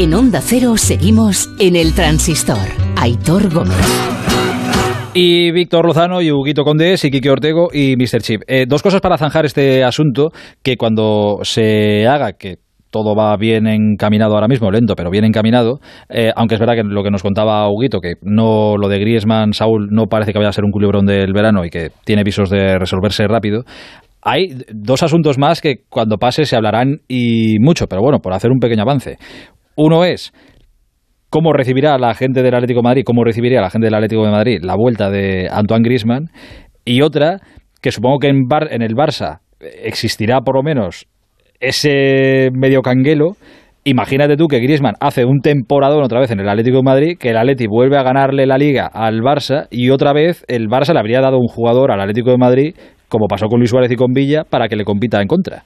En Onda Cero seguimos en el transistor. Aitor Gómez. Y Víctor Lozano y Huguito Condés y Quique Ortego y Mr. Chip. Eh, dos cosas para zanjar este asunto, que cuando se haga, que todo va bien encaminado ahora mismo, lento, pero bien encaminado, eh, aunque es verdad que lo que nos contaba Huguito, que no lo de Griezmann, Saúl, no parece que vaya a ser un culebrón del verano y que tiene visos de resolverse rápido, hay dos asuntos más que cuando pase se hablarán y mucho, pero bueno, por hacer un pequeño avance. Uno es cómo recibirá la gente del Atlético de Madrid, cómo recibiría la gente del Atlético de Madrid la vuelta de Antoine Griezmann. Y otra, que supongo que en, Bar, en el Barça existirá por lo menos ese medio canguelo. Imagínate tú que Griezmann hace un temporadón otra vez en el Atlético de Madrid, que el Atleti vuelve a ganarle la liga al Barça y otra vez el Barça le habría dado un jugador al Atlético de Madrid, como pasó con Luis Suárez y con Villa, para que le compita en contra.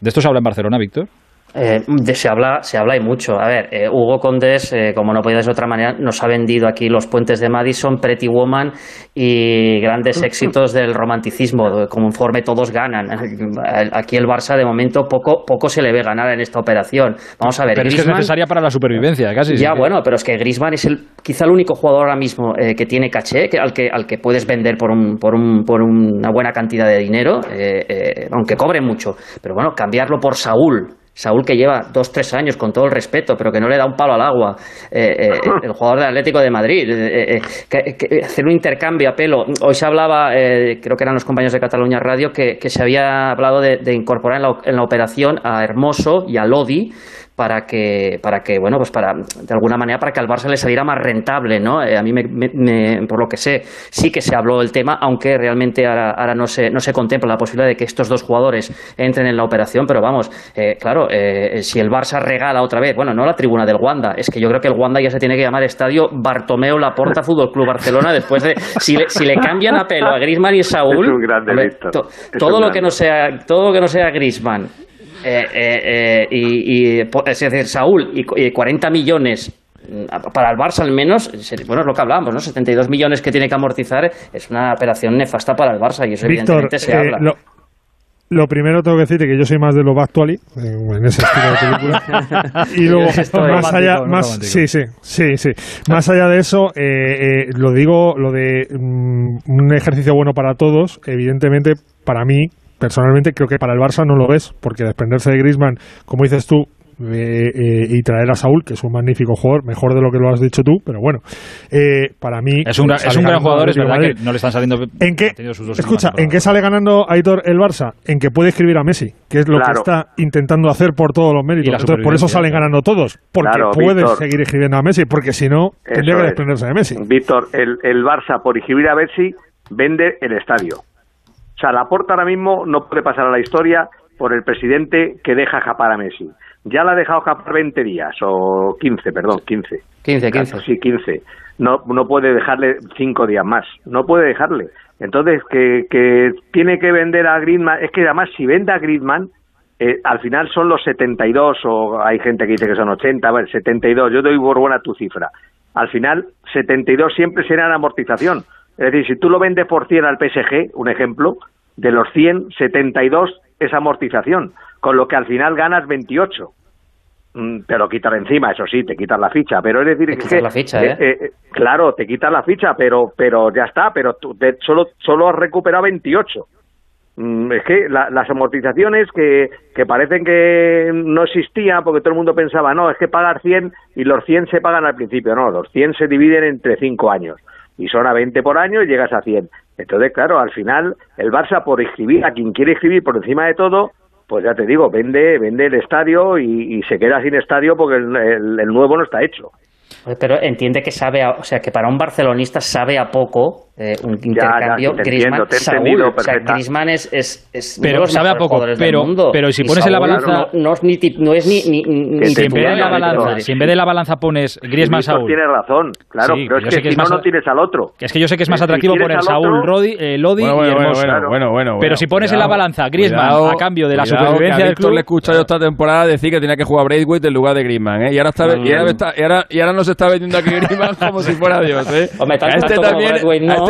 ¿De esto se habla en Barcelona, Víctor? Eh, de, se habla se habla y mucho. A ver, eh, Hugo Condés, eh, como no podía ser de otra manera, nos ha vendido aquí los puentes de Madison, Pretty Woman y grandes éxitos del romanticismo, conforme todos ganan. Aquí el Barça, de momento, poco, poco se le ve ganar en esta operación. Vamos a ver. Pero es que es necesaria para la supervivencia, casi. Ya, sí. bueno, pero es que Griezmann es el, quizá el único jugador ahora mismo que tiene caché, que, al, que, al que puedes vender por, un, por, un, por una buena cantidad de dinero, aunque cobre mucho. Pero bueno, cambiarlo por Saúl. Saúl que lleva dos, tres años, con todo el respeto, pero que no le da un palo al agua, eh, eh, el jugador del Atlético de Madrid, eh, que, que hacer un intercambio a pelo. Hoy se hablaba, creo que eran los compañeros de Cataluña Radio, que, que se había hablado de, de incorporar en la, en la, operación a Hermoso y a Lodi, para que, para que, bueno, pues para, de alguna manera, para que al Barça le saliera más rentable, ¿no? Eh, a mí, me, me, por lo que sé, sí que se habló del tema, aunque realmente ahora, ahora no, se, no se contempla la posibilidad de que estos dos jugadores entren en la operación, pero vamos, eh, claro, eh, si el Barça regala otra vez, bueno, no la tribuna del Wanda, es que yo creo que el Wanda ya se tiene que llamar Estadio Bartomeu Laporta Fútbol Club Barcelona, después de, si le, si le cambian a pelo a Griezmann y Saúl, es un grande, hombre, to, todo, lo que no sea, todo lo que no sea Griezmann, eh, eh, y, y, es decir, Saúl y, y 40 millones para el Barça al menos, bueno, es lo que hablábamos, ¿no? 72 millones que tiene que amortizar es una operación nefasta para el Barça y eso Víctor, evidentemente se eh, habla. Lo, lo, primero tengo que decirte que yo soy más de Love Actually, en ese estilo de película. y luego, más allá, más, sí, sí, sí, sí. Más allá de eso, eh, lo digo, lo de um, un ejercicio bueno para todos, evidentemente, para mí, personalmente creo que para el Barça no lo ves, porque desprenderse de Griezmann, como dices tú, eh, eh, y traer a Saúl, que es un magnífico jugador, mejor de lo que lo has dicho tú, pero bueno, eh, para mí... Es un, es un gran jugador, es verdad que no le están saliendo... ¿En qué, escucha, ¿en qué sale ganando Aitor el Barça? En que puede escribir a Messi, que es lo claro. que está intentando hacer por todos los méritos. Entonces, por eso salen ganando todos, porque claro, puede Víctor, seguir escribiendo a Messi, porque si no, tendría que desprenderse de Messi. Víctor, el, el Barça, por escribir a Messi, vende el estadio. O sea, Laporta ahora mismo no puede pasar a la historia por el presidente que deja japar a Messi. Ya la ha dejado japar 20 días, o 15, perdón, 15. 15, 15. Sí, 15. No, no puede dejarle 5 días más. No puede dejarle. Entonces, que, que tiene que vender a Griezmann. Es que además, si vende a Griezmann, eh, al final son los 72, o hay gente que dice que son 80, a ver, 72. Yo doy por buena tu cifra. Al final, 72 siempre será la amortización. Es decir, si tú lo vendes por 100 al PSG, un ejemplo, de los 100, 72 es amortización, con lo que al final ganas 28. mm, te lo quitan encima, eso sí, te quitan la ficha, pero es decir, Te es quitas que, la ficha, ¿eh? claro, te quitan la ficha, pero pero ya está, pero tú te- solo solo has recuperado 28. Mm, Es que la- las amortizaciones que, que parecen que no existían porque todo el mundo pensaba, no, es que pagar 100 y los 100 se pagan al principio. No, los 100 se dividen entre 5 años y son a 20 por año y llegas a 100. Entonces, claro, al final el Barça por inscribir a quien quiere inscribir por encima de todo, pues ya te digo, vende vende el estadio y, y se queda sin estadio porque el, el- el nuevo no está hecho. Pero entiende que sabe, a- o sea, que para un barcelonista sabe a poco eh, un intercambio te entiendo, Griezmann te Saúl. O sea. Griezmann es, es, es Pero uno de los sabe a poco, pero- mundo. pero si Y pones en la balanza- no, no es ni tip- no es ni, ni, ni si en vez de la balanza, si en vez de la balanza pones Griezmann Saúl. tiene razón, claro, Sí, pero es que, que si no, no tienes al otro. Que es que yo sé que es más Si atractivo quieres poner Saúl, otro- Rodi, eh, Lodi Bueno, y bueno, bueno, Hermoso. bueno, bueno, bueno, Pero si pones en la balanza Griezmann cuidado, a cambio de la supervivencia a del club, le he escuchado yo esta temporada decir que tenía que jugar Braithwaite en lugar de Griezmann, ¿eh? Y ahora, está, y ahora, está- y ahora, y ahora nos está vendiendo aquí Griezmann como si fuera Dios, ¿eh? A, este también,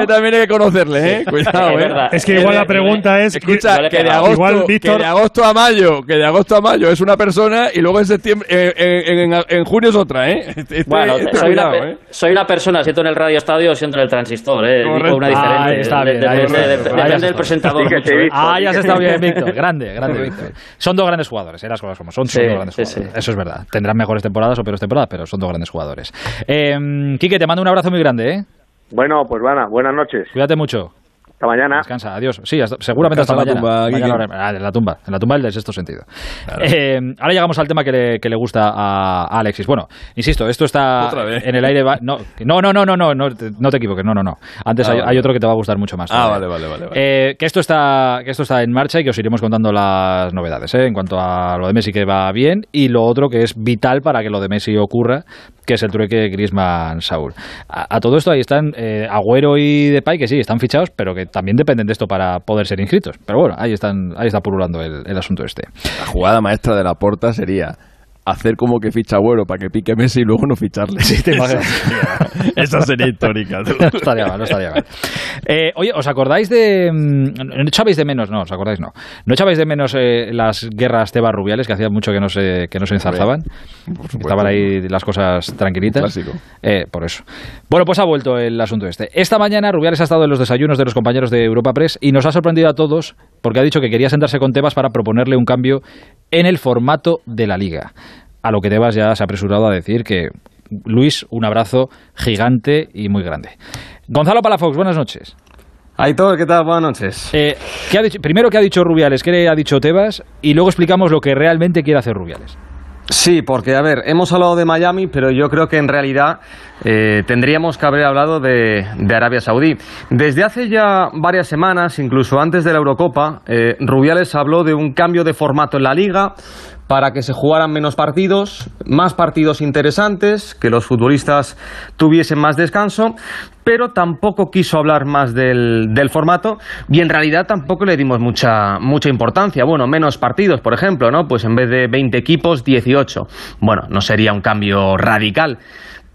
Este también hay que conocerle, ¿eh? Cuidado, Es ¿eh? verdad. Es que igual la pregunta es... Escucha, que de, agosto, Igual, Víctor- que de agosto a mayo, que de agosto a mayo es una persona y luego en septiembre, eh, en, en- en junio es otra, ¿eh? Este- Bueno, este soy, cuidado, una, ¿eh? soy una persona, siento en el radio estadio, siento en el transistor, ¿eh? Correcto. Digo una diferente. Ahí está bien, de- ahí de- está de- bien. depende Ahí del está. presentador. Mucho, ¿eh? Ah, ya has estado bien, Víctor. Grande, grande, Víctor. Son dos grandes jugadores, eh, las cosas como son. Son Sí, dos grandes sí, jugadores. sí. Eso es verdad. Tendrán mejores temporadas o peores temporadas, pero son dos grandes jugadores. Eh, Quique, te mando un abrazo muy grande, ¿eh? Bueno, pues van, buenas noches. Cuídate mucho. Hasta mañana. Descansa, adiós. Sí, hasta- seguramente Descansa hasta en la mañana. tumba, Mañana ah, en la tumba, en la tumba del sexto sentido. Eh, ahora llegamos al tema que le, que le gusta a, a Alexis. Bueno, insisto, esto está en el aire. va- no, no, no, no, no, no, no, te, no te equivoques, no, no, no. Antes Ah, hay, vale. hay otro que te va a gustar mucho más. Ah, vale, vale. vale. Eh, que esto está que esto está en marcha y que os iremos contando las novedades ¿eh? en cuanto a lo de Messi que va bien y lo otro que es vital para que lo de Messi ocurra que es el trueque Griezmann Saúl. A, a todo esto ahí están eh, Agüero y Depay que sí están fichados pero que también dependen de esto para poder ser inscritos. Pero bueno ahí están ahí está pululando el, el asunto este. La jugada maestra de la porta sería hacer como que ficha Agüero para que pique Messi y luego no ficharle. Esa sería- Esa sería histórica. no estaría mal, no estaría mal. Eh, oye, ¿os acordáis de... mm, ¿No echabais de menos? No, ¿os acordáis? No. ¿No echabais de menos eh, las guerras Tebas-Rubiales que hacía mucho que no se, que no se enzarzaban? Estaban ahí las cosas tranquilitas. Clásico. Eh, por eso. Bueno, pues ha vuelto el asunto este. Esta mañana Rubiales ha estado en los desayunos de los compañeros de Europa Press y nos ha sorprendido a todos porque ha dicho que quería sentarse con Tebas para proponerle un cambio en el formato de la liga. A lo que Tebas ya se ha apresurado a decir que Luis, un abrazo gigante y muy grande. Gonzalo Palafox, buenas noches. Aitor, ¿qué tal? Buenas noches. Eh, ¿qué ha dicho- primero, ¿qué ha dicho Rubiales? ¿Qué ha dicho Tebas? Y luego explicamos lo que realmente quiere hacer Rubiales. Sí, porque, a ver, hemos hablado de Miami, pero yo creo que en realidad eh, tendríamos que haber hablado de, de Arabia Saudí. Desde hace ya varias semanas, incluso antes de la Eurocopa, eh, Rubiales habló de un cambio de formato en la liga para que se jugaran menos partidos, más partidos interesantes, que los futbolistas tuviesen más descanso, pero tampoco quiso hablar más del, del formato y en realidad tampoco le dimos mucha, mucha importancia. Bueno, menos partidos, por ejemplo, ¿no? Pues en vez de 20 equipos, 18. Bueno, no sería un cambio radical.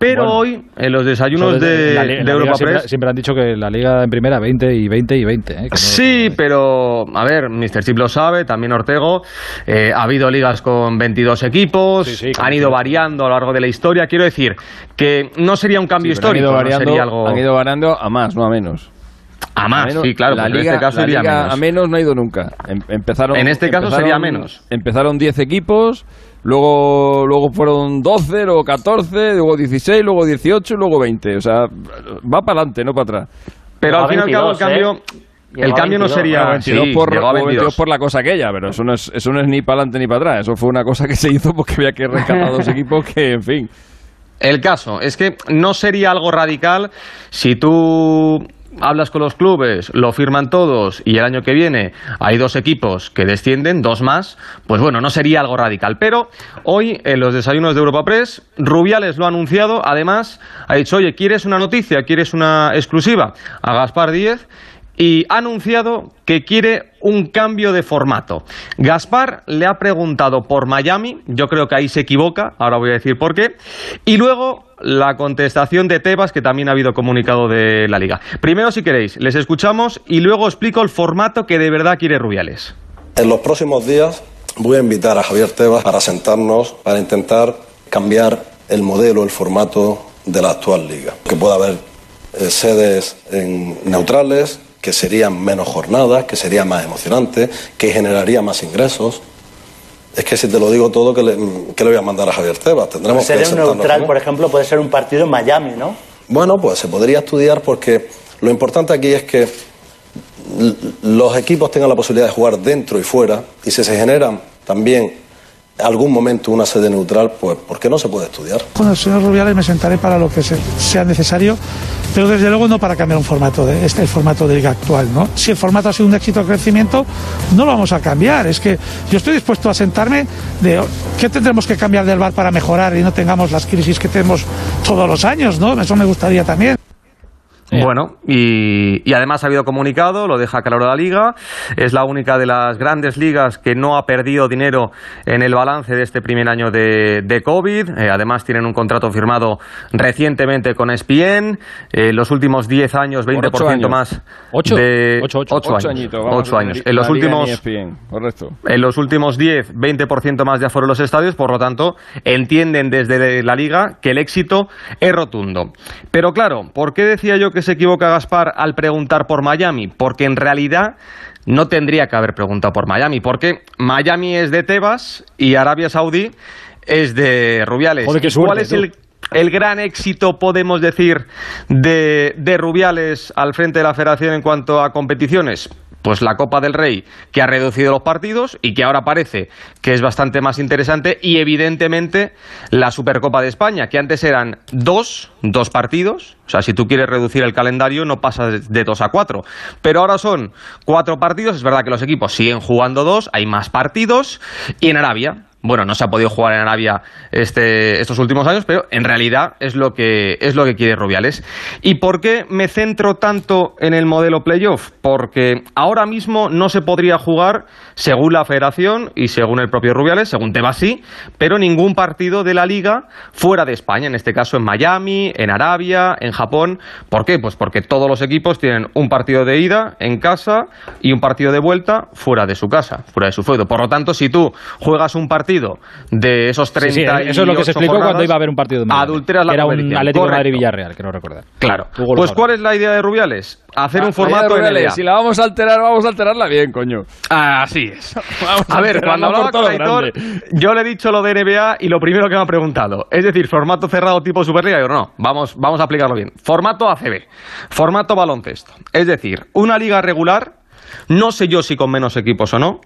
Pero Bueno. hoy, en los desayunos de, la de la Europa siempre, Press, siempre han dicho que la liga en primera 20 y 20 y 20. ¿eh? No- Sí, pero a ver, Mr. Chip lo sabe, también Ortego. eh, ha habido ligas con 22 equipos, Sí, sí, han ido sí. variando a lo largo de la historia. Quiero decir que no sería un cambio pero han histórico, ido no variando, sería algo han ido variando a más, no a menos. a más. menos- sí, claro, la liga, en este caso la iría liga menos. a menos no ha ido nunca. Em- empezaron, En este caso empezaron- sería menos. Empezaron 10 equipos, luego, luego fueron 12, luego 14, luego 16, luego 18 y luego 20. O sea, va para adelante, no para atrás. Pero Llegó al fin y al cabo el 22, cambio, ¿eh? El cambio no 22. sería Bueno, 22, sí, por, llegó a o 22 22. por la cosa aquella, pero eso no es, eso no es ni para adelante ni para atrás. Eso fue una cosa que se hizo porque había que rescatar a dos equipos que, en fin. El caso es que no sería algo radical si tú hablas con los clubes, lo firman todos y el año que viene hay dos equipos que descienden, dos más, pues bueno, no sería algo radical. Pero hoy en los desayunos de Europa Press, Rubiales lo ha anunciado, además ha dicho, oye, ¿quieres una noticia? ¿Quieres una exclusiva? A Gaspar Díez y ha anunciado que quiere un cambio de formato. Gaspar le ha preguntado por Miami, yo creo que ahí se equivoca, ahora voy a decir por qué, y luego la contestación de Tebas, que también ha habido comunicado de la liga. Primero, si queréis, les escuchamos y luego explico el formato que de verdad quiere Rubiales. En los próximos días voy a invitar a Javier Tebas para sentarnos, para intentar cambiar el modelo, el formato de la actual liga. Que pueda haber eh, sedes en neutrales, que serían menos jornadas, que sería más emocionante, que generaría más ingresos. Es que si te lo digo todo, que le, le voy a mandar a Javier Tebas? Tendremos Sería que un sentarnos neutral, por ejemplo, puede ser un partido en Miami, ¿no? Bueno, pues se podría estudiar porque lo importante aquí es que los equipos tengan la posibilidad de jugar dentro y fuera y si se generan también algún momento una sede neutral, pues ¿por qué no se puede estudiar? Con el señor Rubiales me sentaré para lo que se- sea necesario, pero desde luego no para cambiar un formato de este el formato de liga actual, ¿no? Si el formato ha sido un éxito de crecimiento, no lo vamos a cambiar. Es que yo estoy dispuesto a sentarme de qué tendremos que cambiar del bar para mejorar y no tengamos las crisis que tenemos todos los años, ¿no? Eso me gustaría también. Bueno, y, y además ha habido comunicado, lo deja claro la liga, es la única de las grandes ligas que no ha perdido dinero en el balance de este primer año de, de COVID, Eh, además tienen un contrato firmado recientemente con E ESPN, eh, los últimos 10 años, 20% ocho años. más ¿Ocho? de... Ocho, ocho. ocho Ocho años. añitos, vamos Ocho a años. tener En los últimos... ESPN, correcto. En los últimos 10, 20% más de aforo en los estadios, por lo tanto, entienden desde la liga que el éxito es rotundo. Pero claro, ¿por qué decía yo que se equivoca Gaspar al preguntar por Miami? Porque en realidad no tendría que haber preguntado por Miami, porque Miami es de Tebas y Arabia Saudí es de Rubiales. Joder, qué ¿Y ¿Cuál es tú. el el gran éxito, podemos decir, de, de Rubiales al frente de la federación en cuanto a competiciones? Pues la Copa del Rey, que ha reducido los partidos y que ahora parece que es bastante más interesante, y evidentemente la Supercopa de España, que antes eran dos, dos partidos, o sea, si tú quieres reducir el calendario no pasa de- de dos a cuatro, pero ahora son cuatro partidos, es verdad que los equipos siguen jugando dos, hay más partidos, y en Arabia, bueno, no se ha podido jugar en Arabia este, estos últimos años, pero en realidad es lo que es lo que quiere Rubiales. ¿Y por qué me centro tanto en el modelo playoff? Porque ahora mismo no se podría jugar según la Federación y según el propio Rubiales, según Tebas sí, pero ningún partido de la liga fuera de España, en este caso en Miami, en Arabia, en Japón. ¿Por qué? Pues porque todos los equipos tienen un partido de ida en casa y un partido de vuelta fuera de su casa, fuera de su feudo. Por lo tanto, si tú juegas un partido de esos Sí, 30 sí, eso es lo que se explicó cuando iba a haber un partido de Miami. Adulteras la era un. Atlético de. Madrid-Villarreal, creo recordar. Claro. Pues. ¿cuál es la idea de Rubiales? Hacer Ah, un formato Rubiales, NBA. Si la vamos a alterar, vamos a alterarla bien, coño. Así es. Vamos A ver, cuando hablaba con Aitor, yo le he dicho lo de NBA y lo primero que me ha preguntado, es decir, formato cerrado tipo Superliga, yo no, vamos, vamos a aplicarlo bien. Formato ACB, formato baloncesto. Es decir, una liga regular, no sé yo si con menos equipos o no.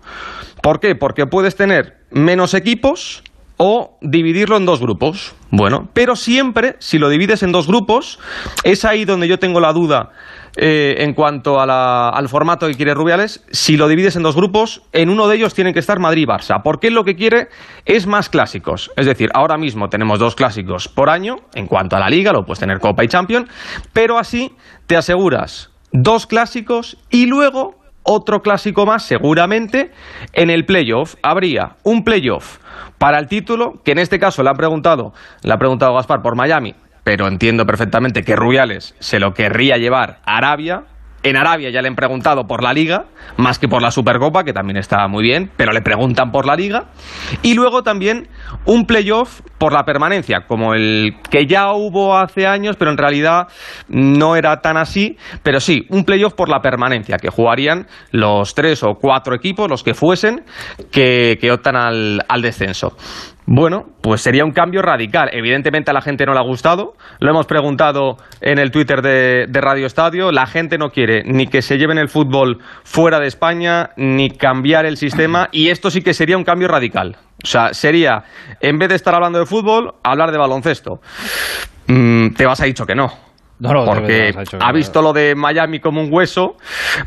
¿Por qué? Porque puedes tener menos equipos o dividirlo en dos grupos. Bueno, pero siempre, si lo divides en dos grupos, es ahí donde yo tengo la duda eh, en cuanto a la- al formato que quiere Rubiales. Si lo divides en dos grupos, en uno de ellos tienen que estar Madrid y Barça, porque lo que quiere es más clásicos. Es decir, ahora mismo tenemos dos clásicos por año, en cuanto a la liga, lo puedes tener Copa y Champion, pero así te aseguras dos clásicos y luego otro clásico más, seguramente, en el playoff. Habría un playoff para el título, que en este caso le han preguntado, le ha preguntado Gaspar por Miami, pero entiendo perfectamente que Rubiales se lo querría llevar a Arabia. En Arabia ya le han preguntado por la Liga, más que por la Supercopa, que también está muy bien, pero le preguntan por la Liga. Y luego también un playoff por la permanencia, como el que ya hubo hace años, pero en realidad no era tan así. Pero sí, un playoff por la permanencia, que jugarían los tres o cuatro equipos, los que fuesen, que, optan al descenso. Bueno, pues sería un cambio radical. Evidentemente a la gente no le ha gustado. Lo hemos preguntado en el Twitter de, Radio Estadio. La gente no quiere ni que se lleven el fútbol fuera de España, ni cambiar el sistema. Y esto sí que sería un cambio radical. O sea, sería, en vez de estar hablando de fútbol, hablar de baloncesto. Mm, te vas a dicho que no. No, no, porque ha visto lo de Miami como un hueso,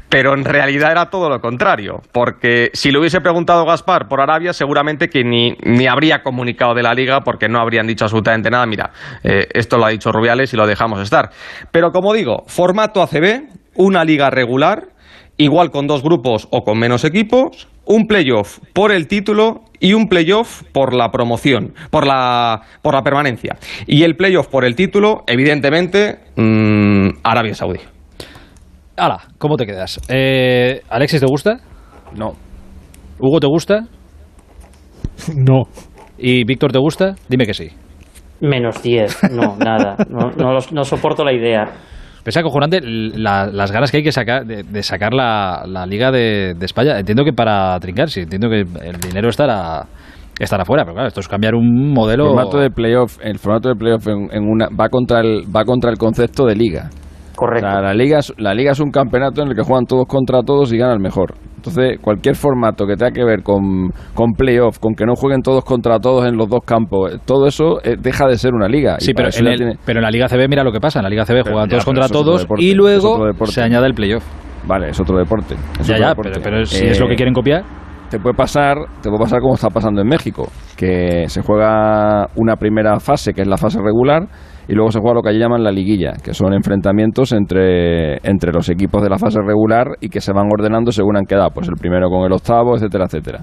pero en realidad era todo lo contrario. Porque si le hubiese preguntado Gaspar por Arabia, seguramente que ni, ni habría comunicado de la liga porque no habrían dicho absolutamente nada. Mira, eh, esto lo ha dicho Rubiales y lo dejamos estar. Pero como digo, formato ACB, una liga regular, igual con dos grupos o con menos equipos, un playoff por el título y un playoff por la promoción, por la, por la permanencia. Y el playoff por el título, evidentemente, mm, Arabia Saudí. Hala, ¿cómo te quedas? Eh, Alexis, ¿te gusta? No. ¿Hugo te gusta? No. ¿Y Víctor te gusta? Dime que sí. Menos 10, no, nada. No, no, los- no soporto la idea. Es acojonante la- las ganas que hay que sacar de, de sacar la, la Liga de, de España. Entiendo que para trincar, sí, entiendo que el dinero estará estará fuera, pero claro, esto es cambiar un modelo. El formato de playoff, el formato de playoff en, en una va contra el va contra el concepto de liga. Correcto. O sea, la liga es, la liga es un campeonato en el que juegan todos contra todos y gana el mejor. Entonces, cualquier formato que tenga que ver con, con playoff, con que no jueguen todos contra todos en los dos campos, eh, todo eso eh, deja de ser una liga. Sí, pero en, el- tiene- pero en la Liga CB mira lo que pasa. En la Liga CB Pero juegan ya, todos contra todos deporte, y luego se añade el playoff. Vale, es otro deporte. es Ya, otro ya, deporte. pero, pero si es lo que Eh, quieren copiar. te puede pasar te puede pasar como está pasando en México que se juega una primera fase que es la fase regular y luego se juega lo que allí llaman la liguilla que son enfrentamientos entre entre los equipos de la fase regular y que se van ordenando según han quedado. Pues el primero con el octavo etcétera etcétera.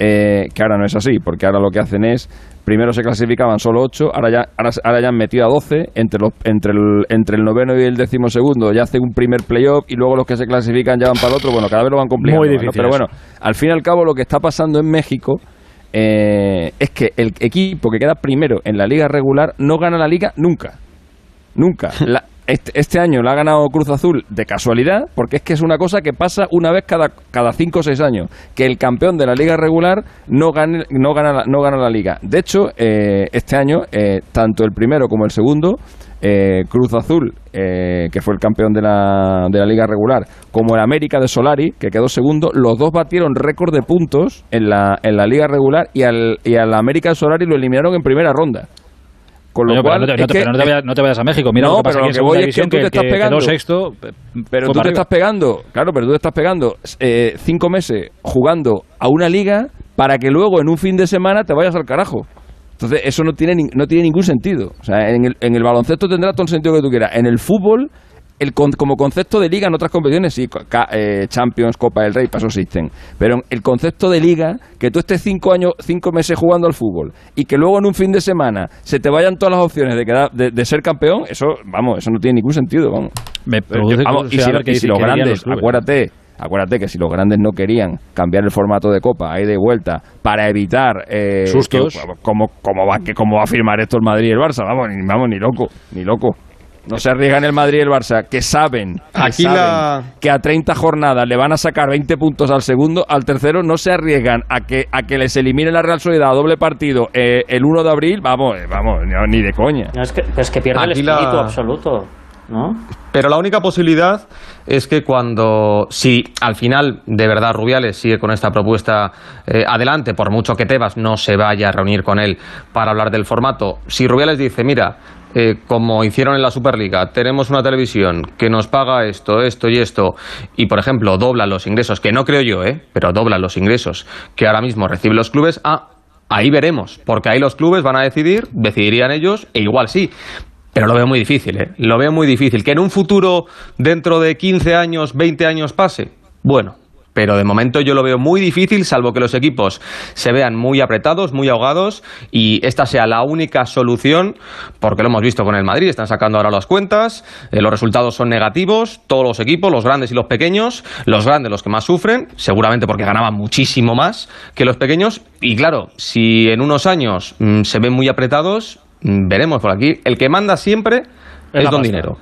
Eh, que ahora no es así porque ahora lo que hacen es primero se clasificaban solo 8 ahora ya ahora, ahora ya han metido a 12 entre los entre el entre el noveno y el décimo segundo ya hacen un primer playoff y luego los que se clasifican ya van para el otro. Bueno cada vez lo van complicando Muy ¿no? difícil pero bueno al fin y al cabo lo que está pasando en México eh, es que el equipo que queda primero en la liga regular no gana la liga nunca. Nunca. La- este, este año la ha ganado Cruz Azul de casualidad, porque es que es una cosa que pasa una vez cada, cada cinco o seis años, que el campeón de la liga regular no, gane, no, gana, la, no gana la liga. De hecho, eh, este año, eh, tanto el primero como el segundo, eh, Cruz Azul, eh, que fue el campeón de la, de la liga regular, como el América de Solari, que quedó segundo, los dos batieron récord de puntos en la, en la liga regular y al, y al América de Solari lo eliminaron en primera ronda. Con lo pero cual, no te, es no te- que- pero no te vayas, no te vayas a México. Mira No, lo que pasa pero aquí lo que voy es que tú te estás pegando. sexto. Pero tú te arriba. estás pegando, claro, pero tú te estás pegando eh, cinco meses jugando a una liga para que luego en un fin de semana te vayas al carajo. Entonces, eso no tiene, ni- no tiene ningún sentido. O sea, en el, en el baloncesto tendrá todo el sentido que tú quieras. En el fútbol, el con- como concepto de liga en otras competiciones, sí, eh, Champions, Copa del Rey, para eso existen. Pero el concepto de liga, que tú estés cinco años, cinco meses jugando al fútbol y que luego en un fin de semana se te vayan todas las opciones de, quedar, de, de ser campeón, eso, vamos, eso no tiene ningún sentido, vamos. Me yo- vamos, y si, y si los grandes, acuérdate, acuérdate que si los grandes no querían cambiar el formato de copa ahí de vuelta para evitar eh, Sustos. que- ¿cómo, cómo va, que, ¿Cómo va a firmar esto el Madrid y el Barça? Vamos, ni, vamos, ni loco, ni loco. No se arriesgan el Madrid y el Barça, que saben, que, Aquí saben la- que a 30 jornadas le van a sacar 20 puntos al segundo, al tercero no se arriesgan a que a que les elimine la Real Sociedad a doble partido eh, el 1 de abril, vamos, eh, vamos, no, ni de coña. No, es, que, es que pierde el la- espíritu absoluto, Pero la única posibilidad es que cuando, si al final de verdad Rubiales sigue con esta propuesta eh, adelante, por mucho que Tebas no se vaya a reunir con él para hablar del formato, si Rubiales dice, mira, eh, como hicieron en la Superliga, tenemos una televisión que nos paga esto, esto y esto, y por ejemplo doblan los ingresos, que no creo yo, ¿eh? pero doblan los ingresos que ahora mismo reciben los clubes, ah, ahí veremos, porque ahí los clubes van a decidir, decidirían ellos, e igual sí. Pero lo veo muy difícil, ¿eh? Lo veo muy difícil. Que en un futuro, dentro de 15 años, 20 años pase. Bueno, pero de momento yo lo veo muy difícil, salvo que los equipos se vean muy apretados, muy ahogados, y esta sea la única solución, porque lo hemos visto con el Madrid, están sacando ahora las cuentas, eh, los resultados son negativos, todos los equipos, los grandes y los pequeños, los grandes los que más sufren, seguramente porque ganaban muchísimo más que los pequeños, y claro, si en unos años mm, se ven muy apretados, veremos por aquí, el que manda siempre es, don pasta. dinero.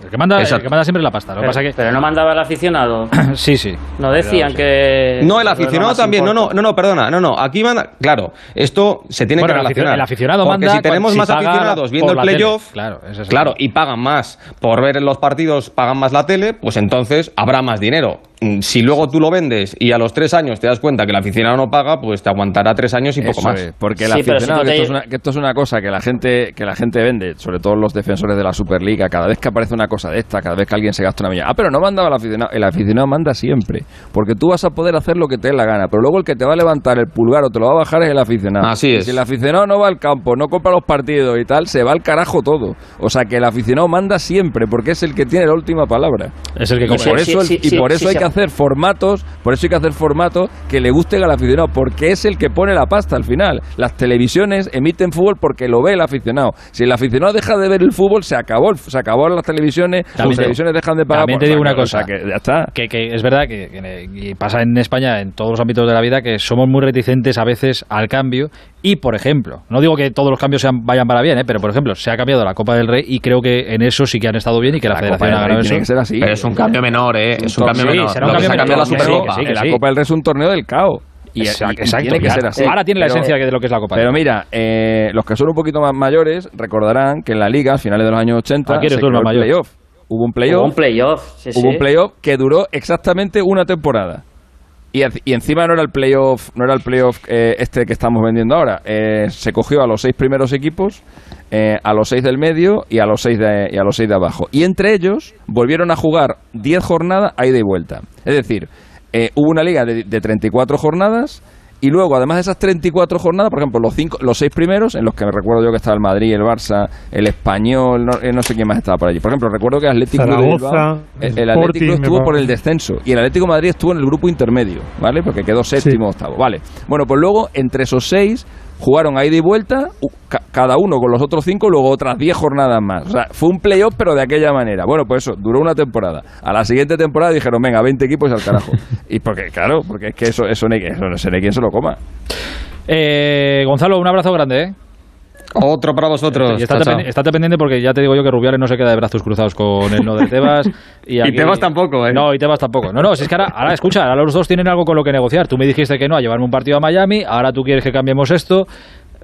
El que manda, el que manda siempre es la pasta. Lo que Pero, pasa que, pero no mandaba el aficionado. sí, sí. No decían que. No, el aficionado también. No, no, no, no, perdona. No, no. Aquí manda. Claro, esto se tiene Bueno, que relacionar. el aficionado Porque manda si tenemos cuando- más aficionados viendo el playoff. Claro, Claro, y pagan más por ver los partidos, pagan más la tele, pues entonces habrá más dinero. Mm, Si luego tú lo vendes y a los tres años te das cuenta que el aficionado no paga, pues te aguantará tres años y poco más. es, porque el Sí, aficionado, si tú que, te- esto es una, que esto es una cosa que la gente que la gente vende, sobre todo los defensores de la Superliga, cada vez que aparece una cosa de esta, cada vez que alguien se gasta una millonada, ah, pero no mandaba el aficionado, el aficionado manda siempre, porque tú vas a poder hacer lo que te dé la gana, pero luego el que te va a levantar el pulgar o te lo va a bajar es el aficionado. Así Y es. Si el aficionado no va al campo, no compra los partidos y tal, se va al carajo todo. O sea que el aficionado manda siempre, porque es el que tiene la última palabra. Es el que y compra. por Sí, eso, sí, el- sí, y por sí, eso sí hay que hacer formatos, por eso hay que hacer formatos que le gusten al aficionado, porque es el que pone la pasta al final. Las televisiones emiten fútbol porque lo ve el aficionado. Si el aficionado deja de ver el fútbol, se acabó, se acabó las televisiones, También las te- televisiones dejan de pagar. También te digo una cosa, que ya está. Que, que es verdad que, pasa en España en todos los ámbitos de la vida que somos muy reticentes a veces al cambio y por ejemplo, no digo que todos los cambios sean, vayan para bien, ¿eh? pero por ejemplo, se ha cambiado la Copa del Rey y creo que en eso sí que han estado bien y que la, La Federación Copa ha ganado eso. que ser así. Pero es un cambio menor, ¿eh? Es un cambio Sí, menor. será un cambio se ha cambiado menor, la sí, Supercopa. que sí, que la sí. Copa del Rey es un torneo del caos. Y, Exacto, y- y exacto, tiene que ya. ser así. Ahora tiene la Pero- esencia de lo que es la Copa del Pero mira, eh, los que son un poquito más mayores recordarán que en la Liga, a finales de los años 80, Aquí eres se creó más el mayor. playoff. Hubo un playoff. Hubo un playoff, sí, hubo sí. un playoff que duró exactamente una temporada. Y, y encima no era el playoff, no era el playoff eh, este que estamos vendiendo ahora. Eh, se cogió a los seis primeros equipos, eh, a los seis del medio y a los seis de, y a los seis de abajo. Y entre ellos volvieron a jugar 10 jornadas a ida y vuelta. Es decir, eh, hubo una liga de, de 34 jornadas y luego, además de esas 34 jornadas, por ejemplo, los cinco, los seis primeros, en los que me recuerdo yo que estaba el Madrid, el Barça, el Español, no, eh, no sé quién más estaba por allí. Por ejemplo, recuerdo que el Atlético de Bilbao, Zaragoza, el, Sporting, Atlético estuvo por el descenso y el Atlético de Madrid estuvo en el grupo intermedio, ¿vale? Porque quedó séptimo o octavo, ¿vale? Bueno, pues luego, entre esos seis, jugaron a ida y vuelta, cada uno con los otros cinco, luego otras 10 jornadas más. O sea, fue un playoff, pero de aquella manera. Bueno, pues eso, duró una temporada. A la siguiente temporada dijeron, venga, 20 equipos al carajo. y porque, claro, porque es que eso, eso no sé ni quién se lo coma. Eh, Gonzalo, un abrazo grande, ¿eh? Otro para vosotros. Y estate, Chao, chao. pendi- estate pendiente porque ya te digo yo que Rubiales no se queda de brazos cruzados con el no de Tebas. Y, aquí- Tebas tampoco, ¿eh? No, y Tebas tampoco. No, no, si es que ahora, ahora, escucha, ahora los dos tienen algo con lo que negociar. Tú me dijiste que no a llevarme un partido a Miami, ahora tú quieres que cambiemos esto.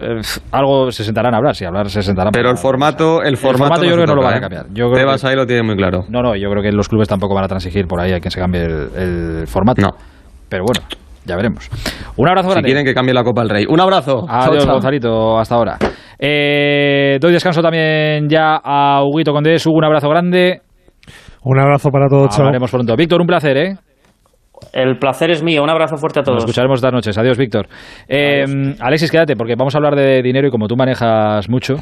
Eh, algo se sentarán a hablar, si hablar se sentarán. Pero el formato, el formato, yo creo que no lo van a ¿eh? cambiar. Yo creo Tebas que- ahí lo tiene muy claro. No, no, yo creo que los clubes tampoco van a transigir por ahí a quien se cambie el, el formato. No. Pero bueno, ya veremos. Un abrazo Si grande. quieren que cambie la Copa del Rey. Un abrazo. Adiós, Chao, chao. Gonzalito, hasta ahora. Eh, doy descanso también ya a Huguito Condés. Hugo, un abrazo grande. Un abrazo para todos, chao. Hablaremos pronto. Víctor, un placer, ¿eh? El placer es mío. Un abrazo fuerte a Nos todos. escucharemos estas noches. Adiós, Víctor. Eh, Alexis, quédate, porque vamos a hablar de dinero y como tú manejas mucho,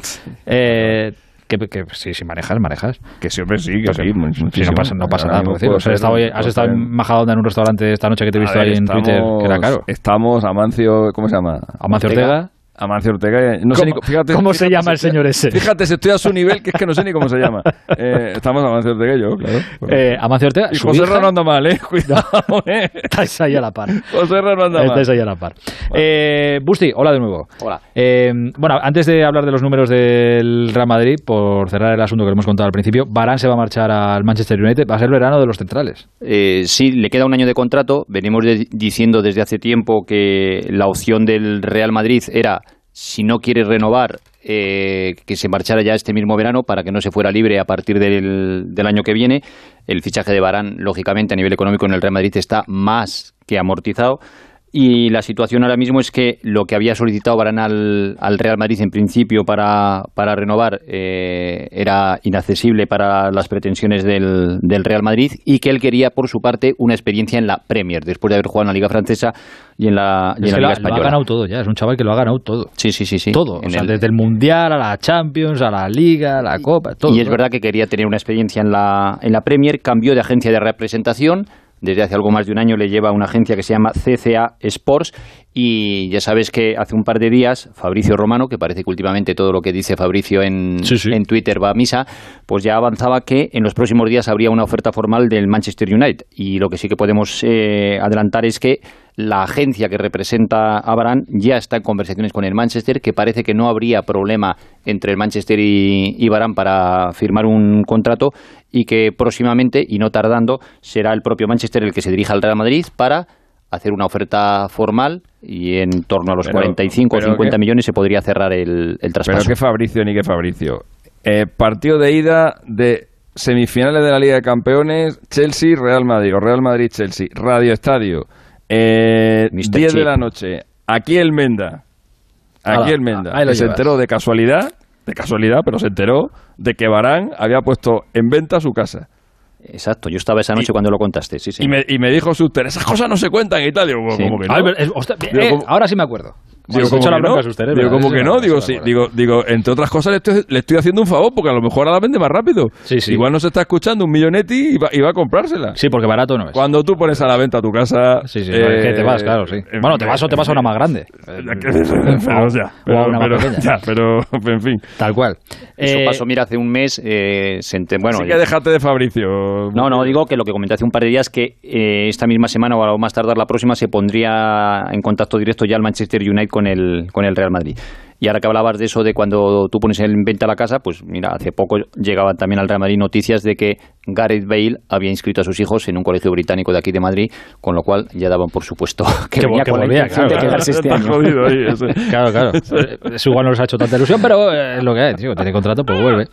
eh, que, que sí, sí manejas, manejas. Que sí, hombre, sí, que Porque- sí. si no pasa, no pasa nada. mismo por decirlo. puedo O sea, ser- has estado, has puedo estado en Majadahonda en un restaurante esta noche que te he visto ver, ahí en Twitter, que era caro. Estamos, Amancio, ¿cómo se llama? Amancio Ortega. Amancio Ortega. No sé ni, ¿Cómo- fíjate, cómo se fíjate llama el si estoy- señor ese? Fíjate, si estoy a su nivel, que es que no sé ni cómo se llama. Eh, estamos Amancio Ortega y yo, claro. Eh, Amancio Ortega. y José hija- Ra no anda mal, ¿eh? Cuidado, ¿eh? Estáis ahí a la par. José Ra no anda mal. Estáis ahí a la par. Eh, Busti, hola de nuevo. Hola. Eh, bueno, antes de hablar de los números del Real Madrid, por cerrar el asunto que le hemos contado al principio, Barán se va a marchar al Manchester United. Va a ser el verano de los centrales. Eh, sí, le queda un año de contrato. Venimos de- diciendo desde hace tiempo que la opción del Real Madrid era, si no quiere renovar, eh, que se marchara ya este mismo verano para que no se fuera libre a partir del, del año que viene. El fichaje de Barán, lógicamente, a nivel económico en el Real Madrid está más que amortizado. Y la situación ahora mismo es que lo que había solicitado Varane al, al Real Madrid en principio para, para renovar eh, era inaccesible para las pretensiones del, del Real Madrid y que él quería, por su parte, una experiencia en la Premier, después de haber jugado en la Liga Francesa y en la, y en la lo, Liga ha- lo ha Española. ganado todo ya. Es un chaval que lo ha ganado todo. Sí, sí, sí. sí. Todo. O sea, el- desde el Mundial a la Champions, a la Liga, a la Copa, todo. y es todo. verdad que quería tener una experiencia en la, en la Premier, cambió de agencia de representación, desde hace algo más de un año le lleva una agencia que se llama CCA Sports y ya sabes que hace un par de días Fabricio Romano, que parece que últimamente todo lo que dice Fabricio en, en Twitter va a misa, pues ya avanzaba que en los próximos días habría una oferta formal del Manchester United. Y lo que sí que podemos eh, adelantar es que la agencia que representa a Varane ya está en conversaciones con el Manchester, que parece que no habría problema entre el Manchester y, y Varane para firmar un contrato y que próximamente, y no tardando, será el propio Manchester el que se dirija al Real Madrid para hacer una oferta formal y en torno a los Pero- 45 o pero 50 que- millones se podría cerrar el, el Pero traspaso. que Fabricio ni que Fabricio. Eh, partido de ida de semifinales de la Liga de Campeones, Chelsea, Real Madrid, o Real Madrid, Chelsea, Radio Estadio, eh, 10 de la noche, aquí el Menda, aquí el Menda, ahí lo que se llevas. enteró de casualidad, de casualidad, pero se enteró de que Barán había puesto en venta su casa. Exacto, yo estaba esa noche cuando lo contaste, sí, sí. Y me, y me dijo Suster, esas cosas no se cuentan Sí. que no? Es- ostras, Digo, eh, ahora sí me acuerdo. Digo, como que no. usted, ¿eh? Digo, ¿verdad? como Eso que no, no. Digo, eso sí, no, digo, digo, entre otras cosas le estoy, le estoy haciendo un favor porque a lo mejor ahora la vende más rápido. Igual no se está escuchando un millonetti y va, y va a comprársela. Sí, porque barato no es. Cuando tú pones a la venta tu casa... Sí, sí, que te vas, claro, sí. Bueno, te vas o te vas a una más grande. pero ya, o a una más pero, pequeña. ya, pero, en fin. Tal cual. Eso Eh, pasó, mira, hace un mes. eh, se ente- bueno, Así que déjate de Fabricio. No, no, digo que lo que comenté hace un par de días que eh, esta misma semana o a lo más tardar la próxima se pondría en contacto directo ya el Manchester United con el, con el Real Madrid. Y ahora que hablabas de eso de cuando tú pones en venta la casa, pues mira, hace poco llegaban también al Real Madrid noticias de que Gareth Bale había inscrito a sus hijos en un colegio británico de aquí de Madrid, con lo cual ya daban por supuesto que, Que, venía que con la volvía, intención claro. de quedarse este año. jodido ahí, ese. Claro, claro. Eso igual no les ha hecho tanta ilusión, pero eh, es lo que hay, tío. Tiene contrato, pues vuelve.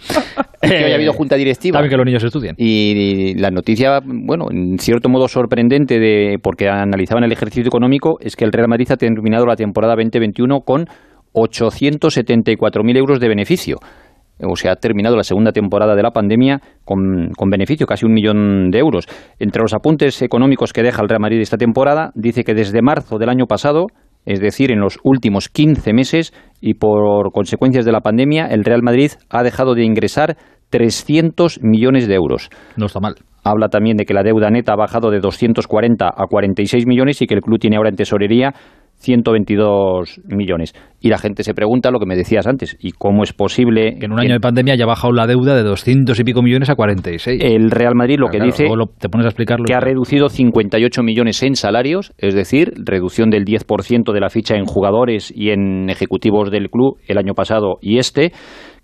que hoy ha habido junta directiva. También que los niños estudien. Y la noticia, bueno, en cierto modo sorprendente, de porque analizaban el ejercicio económico, es que el Real Madrid ha terminado la temporada 2021 con 874.000 euros de beneficio. O sea, ha terminado la segunda temporada de la pandemia con, con beneficio, casi un millón de euros. Entre los apuntes económicos que deja el Real Madrid esta temporada, dice que desde marzo del año pasado, es decir, en los últimos 15 meses y por consecuencias de la pandemia, el Real Madrid ha dejado de ingresar 300 millones de euros. No está mal. Habla también de que la deuda neta ha bajado de 240 a 46 millones y que el club tiene ahora en tesorería 122 millones. Y la gente se pregunta lo que me decías antes, ¿y cómo es posible Que en un año de pandemia haya bajado la deuda de 200 y pico millones a 46. el Real Madrid lo Claro, que claro, dice lo- te pones a explicarlo. que ha reducido 58 millones en salarios, es decir, reducción del 10% de la ficha en jugadores y en ejecutivos del club el año pasado y este,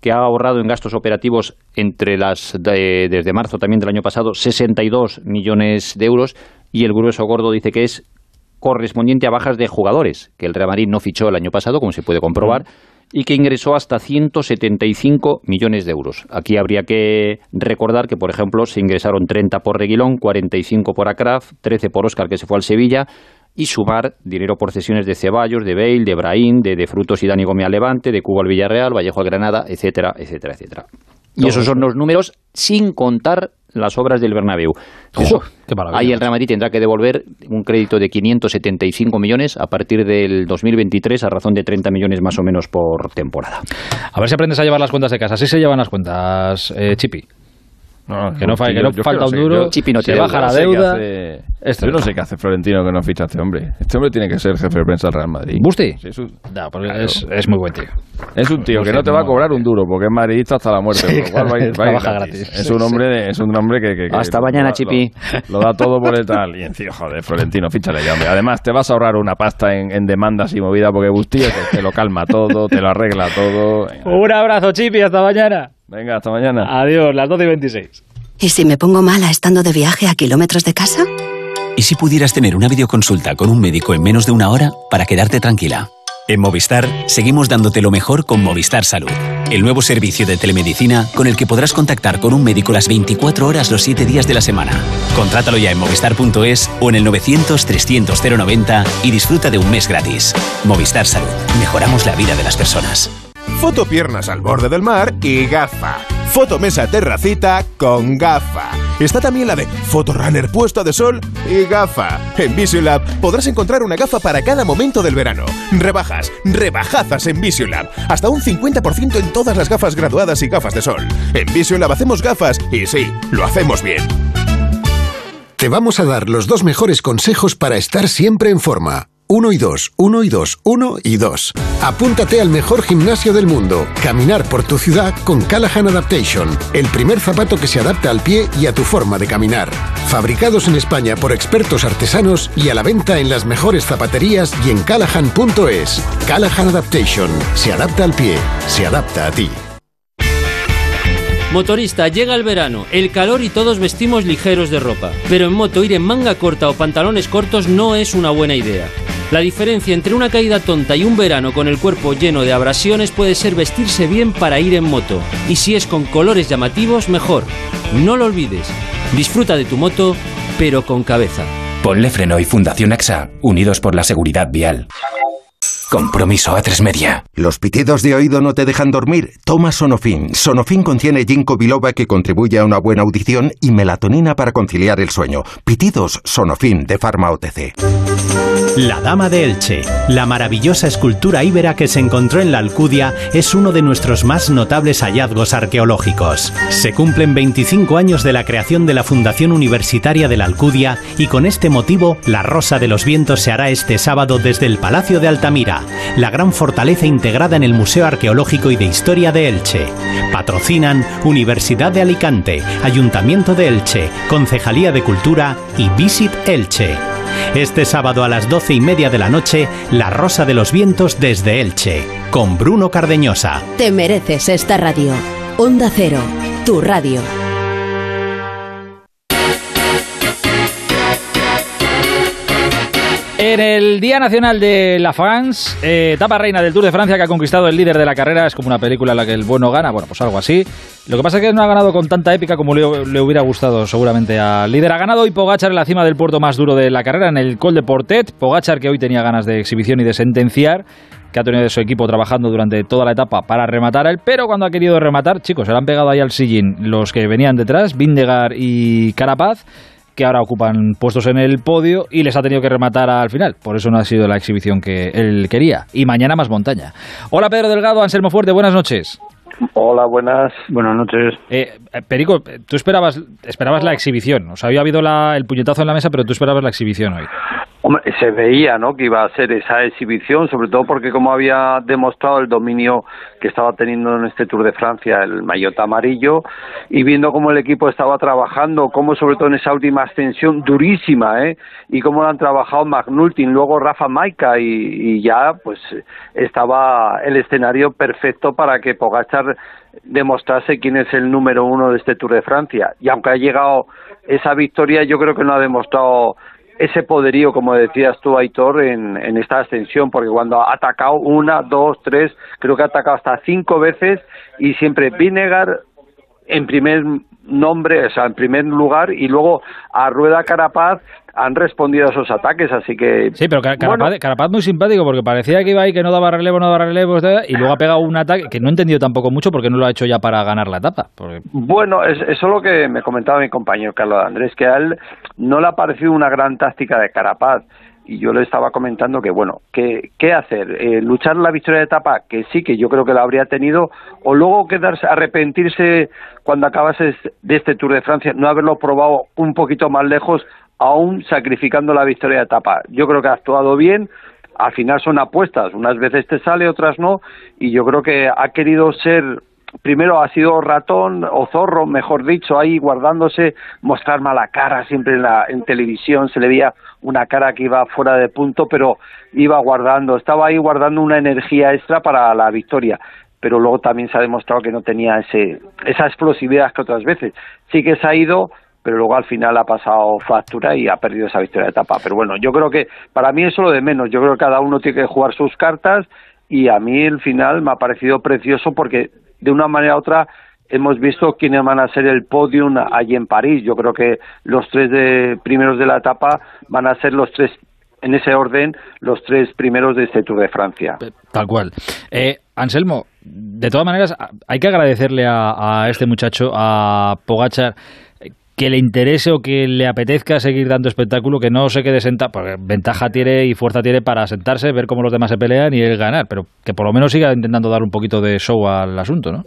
que ha ahorrado en gastos operativos entre las de- desde marzo también del año pasado 62 millones de euros y el grueso gordo dice que es correspondiente a bajas de jugadores, que el Real Madrid no fichó el año pasado, como se puede comprobar, y que ingresó hasta 175 millones de euros. Aquí habría que recordar que, por ejemplo, se ingresaron 30 por Reguilón, 45 por Acraf, 13 por Óscar, que se fue al Sevilla, y sumar dinero por cesiones de Ceballos, de Bale, de Brahim, de, de Frutos y Dani Gómez al Levante, de Cuba al Villarreal, Vallejo al Granada, etcétera, etcétera, etcétera. Y Todo esos son los números sin contar las obras del Bernabéu. Ahí el Real Madrid tendrá que devolver un crédito de 575 millones a partir del 2023 a razón de 30 millones más o menos por temporada. A ver si aprendes a llevar las cuentas de casa. Así se llevan las cuentas, eh, Chipi. que no, fa- que no falta un duro, se baja la deuda. Esto yo no no. sé qué hace Florentino que no ficha a este hombre. Este hombre tiene que ser jefe de prensa del Real Madrid. ¿Busti? Sí, No, porque es, es muy buen tío. Es un tío que no te va a cobrar un duro porque es madridista hasta la muerte. Sí, va va trabaja gratis. gratis. Es un hombre, es un hombre que, que- que Hasta mañana, lo- Chipi. Lo, da todo por el tal. Y encima, joder, Florentino, fíchale ya, hombre. Además, te vas a ahorrar una pasta en, en demandas y movida porque Busti es que te lo calma todo, te lo arregla todo. Venga, Un abrazo, Chipi. Hasta mañana. Venga, hasta mañana. Adiós, las 12 y 26. ¿Y si me pongo mala estando de viaje a kilómetros de casa? ¿Y si pudieras tener una videoconsulta con un médico en menos de una hora para quedarte tranquila? En Movistar seguimos dándote lo mejor con Movistar Salud, el nuevo servicio de telemedicina con el que podrás contactar con un médico las 24 horas los 7 días de la semana. Contrátalo ya en movistar.es o en el 900 300 090 y disfruta de un mes gratis. Movistar Salud, mejoramos la vida de las personas. Foto piernas al borde del mar y gafa. Foto mesa terracita con gafa. Está también la de Fotorunner puesta de sol y gafa. En Visiolab podrás encontrar una gafa para cada momento del verano. Rebajas, rebajazas en Visiolab. Hasta un 50% en todas las gafas graduadas y gafas de sol. En Visiolab hacemos gafas y sí, lo hacemos bien. Te vamos a dar los dos mejores consejos para estar siempre en forma. Uno y dos, uno y dos, uno y dos. Apúntate al mejor gimnasio del mundo. Caminar por tu ciudad con Callahan Adaptation. El primer zapato que se adapta al pie y a tu forma de caminar. Fabricados en España por expertos artesanos y a la venta en las mejores zapaterías y en callahan.es. Callahan Adaptation. Se adapta al pie. Se adapta a ti. Motorista, llega el verano, el calor y todos vestimos ligeros de ropa. Pero en moto ir en manga corta o pantalones cortos no es una buena idea. La diferencia entre una caída tonta y un verano con el cuerpo lleno de abrasiones puede ser vestirse bien para ir en moto. Y si es con colores llamativos, mejor. No lo olvides. Disfruta de tu moto, pero con cabeza. Ponle Freno y Fundación AXA, unidos por la seguridad vial. Compromiso a tres media. ¿Los pitidos de oído no te dejan dormir? Toma Sonofin. Sonofin contiene ginkgo biloba que contribuye a una buena audición y melatonina para conciliar el sueño. Pitidos Sonofin de Pharma OTC. La Dama de Elche, la maravillosa escultura íbera que se encontró en la Alcudia, es uno de nuestros más notables hallazgos arqueológicos. Se cumplen 25 años de la creación de la Fundación Universitaria de la Alcudia y con este motivo la Rosa de los Vientos se hará este sábado desde el Palacio de Altamira, la gran fortaleza integrada en el Museo Arqueológico y de Historia de Elche. Patrocinan Universidad de Alicante, Ayuntamiento de Elche, Concejalía de Cultura y Visit Elche. Este sábado a las doce y media de la noche, La Rosa de los Vientos desde Elche, con Bruno Cardeñosa. Te mereces esta radio. Onda Cero, tu radio. En el Día Nacional de la France, eh, etapa reina del Tour de Francia que ha conquistado el líder de la carrera, es como una película en la que el bueno gana, bueno, pues algo así. Lo que pasa es que no ha ganado con tanta épica como le, hubiera gustado seguramente al líder. Ha ganado hoy Pogachar en la cima del puerto más duro de la carrera, en el Col de Portet. Pogachar que hoy tenía ganas de exhibición y de sentenciar, que ha tenido de su equipo trabajando durante toda la etapa para rematar a él, pero cuando ha querido rematar, chicos, se le han pegado ahí al sillín los que venían detrás, Vindegar y Carapaz que ahora ocupan puestos en el podio y les ha tenido que rematar al final. Por eso no ha sido la exhibición que él quería. Y mañana más montaña. Hola Pedro Delgado, Anselmo Fuerte, buenas noches. Hola, buenas. Buenas noches. Eh, Perico, tú esperabas, esperabas la exhibición. O sea, había habido la, el puñetazo en la mesa, pero tú esperabas la exhibición hoy. Hombre, se veía, ¿no? Que iba a ser esa exhibición, sobre todo porque como había demostrado el dominio que estaba teniendo en este Tour de Francia el maillot amarillo y viendo cómo el equipo estaba trabajando, cómo sobre todo en esa última ascensión durísima, ¿eh? Y cómo lo han trabajado McNulty, luego Rafa Maica y, y ya, pues estaba el escenario perfecto para que Pogachar demostrase quién es el número uno de este Tour de Francia. Y aunque ha llegado esa victoria, yo creo que no ha demostrado ese poderío, como decías tú, Aitor, en, en esta ascensión, porque cuando ha atacado una, dos, tres, creo que ha atacado hasta cinco veces y siempre Vinegar en primer nombre, o sea, en primer lugar, y luego a Rueda Carapaz han respondido a esos ataques, así que... Sí, pero Car- Carapaz, bueno, Carapaz muy simpático porque parecía que iba ahí, que no daba relevo, no daba relevo, y luego ha pegado un ataque que no he entendido tampoco mucho porque no lo ha hecho ya para ganar la etapa. Porque Bueno, es, eso es lo que me comentaba mi compañero Carlos Andrés, que a él no le ha parecido una gran táctica de Carapaz. Y yo le estaba comentando que, bueno, ¿qué, qué hacer? Eh, ¿Luchar la victoria de etapa? Que sí, que yo creo que la habría tenido. O luego quedarse, arrepentirse cuando acabase de este Tour de Francia, no haberlo probado un poquito más lejos, aún sacrificando la victoria de etapa. Yo creo que ha actuado bien. Al final son apuestas. Unas veces te sale, otras no. Y yo creo que ha querido ser primero ha sido ratón o zorro, mejor dicho, ahí guardándose, mostrar mala cara siempre en, la, en televisión, se le veía una cara que iba fuera de punto, pero iba guardando, estaba ahí guardando una energía extra para la victoria, pero luego también se ha demostrado que no tenía ese, esa explosividad que otras veces. Sí que se ha ido, pero luego al final ha pasado factura y ha perdido esa victoria de etapa. Pero bueno, yo creo que para mí eso es lo de menos, yo creo que cada uno tiene que jugar sus cartas y a mí el final me ha parecido precioso porque de una manera u otra hemos visto quiénes van a ser el podium allí en París. Yo creo que los tres de, primeros de la etapa van a ser los tres, en ese orden, los tres primeros de este Tour de Francia. Tal cual. Eh, Anselmo, de todas maneras, hay que agradecerle a, a este muchacho, a Pogachar, que le interese o que le apetezca seguir dando espectáculo, que no se quede sentado, porque ventaja tiene y fuerza tiene para sentarse, ver cómo los demás se pelean y él ganar, pero que por lo menos siga intentando dar un poquito de show al asunto, ¿no?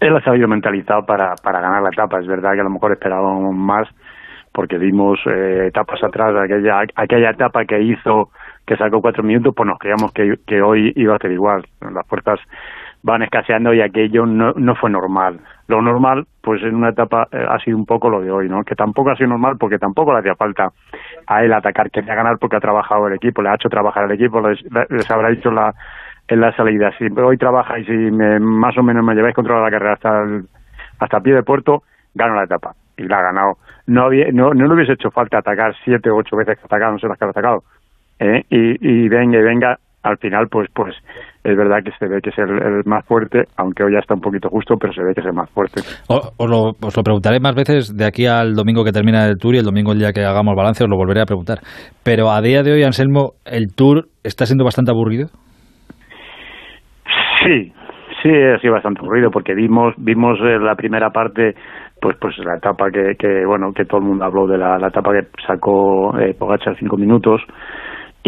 Él ha sabido mentalizado para, para ganar la etapa. Es verdad que a lo mejor esperábamos más porque vimos eh, etapas atrás, aquella, aquella etapa que hizo, que sacó cuatro minutos, pues nos creíamos que, hoy iba a ser igual. Las fuerzas van escaseando y aquello no, no fue normal. Lo normal, pues en una etapa eh, ha sido un poco lo de hoy, ¿no? Que tampoco ha sido normal porque tampoco le hacía falta a él atacar, quería ganar porque ha trabajado el equipo, le ha hecho trabajar el equipo, les, les habrá dicho la, en la salida, si hoy trabajáis y me, más o menos me lleváis controlada la carrera hasta el, hasta pie de puerto, gano la etapa. Y la ha ganado. No, había, no, no le hubiese hecho falta atacar siete o ocho veces que ha atacado, no sé las que ha atacado. ¿eh? Y, y venga y venga, al final, pues, pues es verdad que se ve que es el, el, más fuerte, aunque hoy ya está un poquito justo, pero se ve que es el más fuerte. O, os, lo, os, lo, preguntaré más veces de aquí al domingo que termina el Tour y el domingo el día que hagamos balance os lo volveré a preguntar. Pero a día de hoy, Anselmo, ¿el Tour está siendo bastante aburrido? Sí, sí, ha sido bastante aburrido porque vimos vimos eh, la primera parte pues pues la etapa que, que bueno que todo el mundo habló de la, la etapa que sacó eh, Pogacar cinco minutos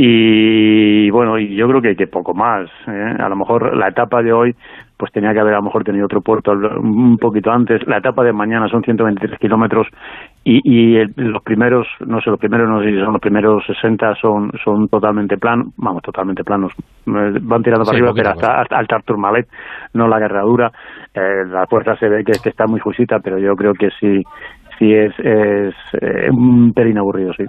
Y bueno, y yo creo que, que poco más. ¿eh? A lo mejor la etapa de hoy pues tenía que haber a lo mejor tenido otro puerto un poquito antes. La etapa de mañana son 123 kilómetros y, y los primeros, no sé, los primeros, no sé si son los primeros 60 son, son totalmente planos, vamos, totalmente planos, eh, van tirando para arriba, pero hasta, hasta, Tourmalet, no la guerradura. Eh, la fuerza se ve que, que está muy jusita, pero yo creo que sí sí es, es eh, un pelín aburrido, sí.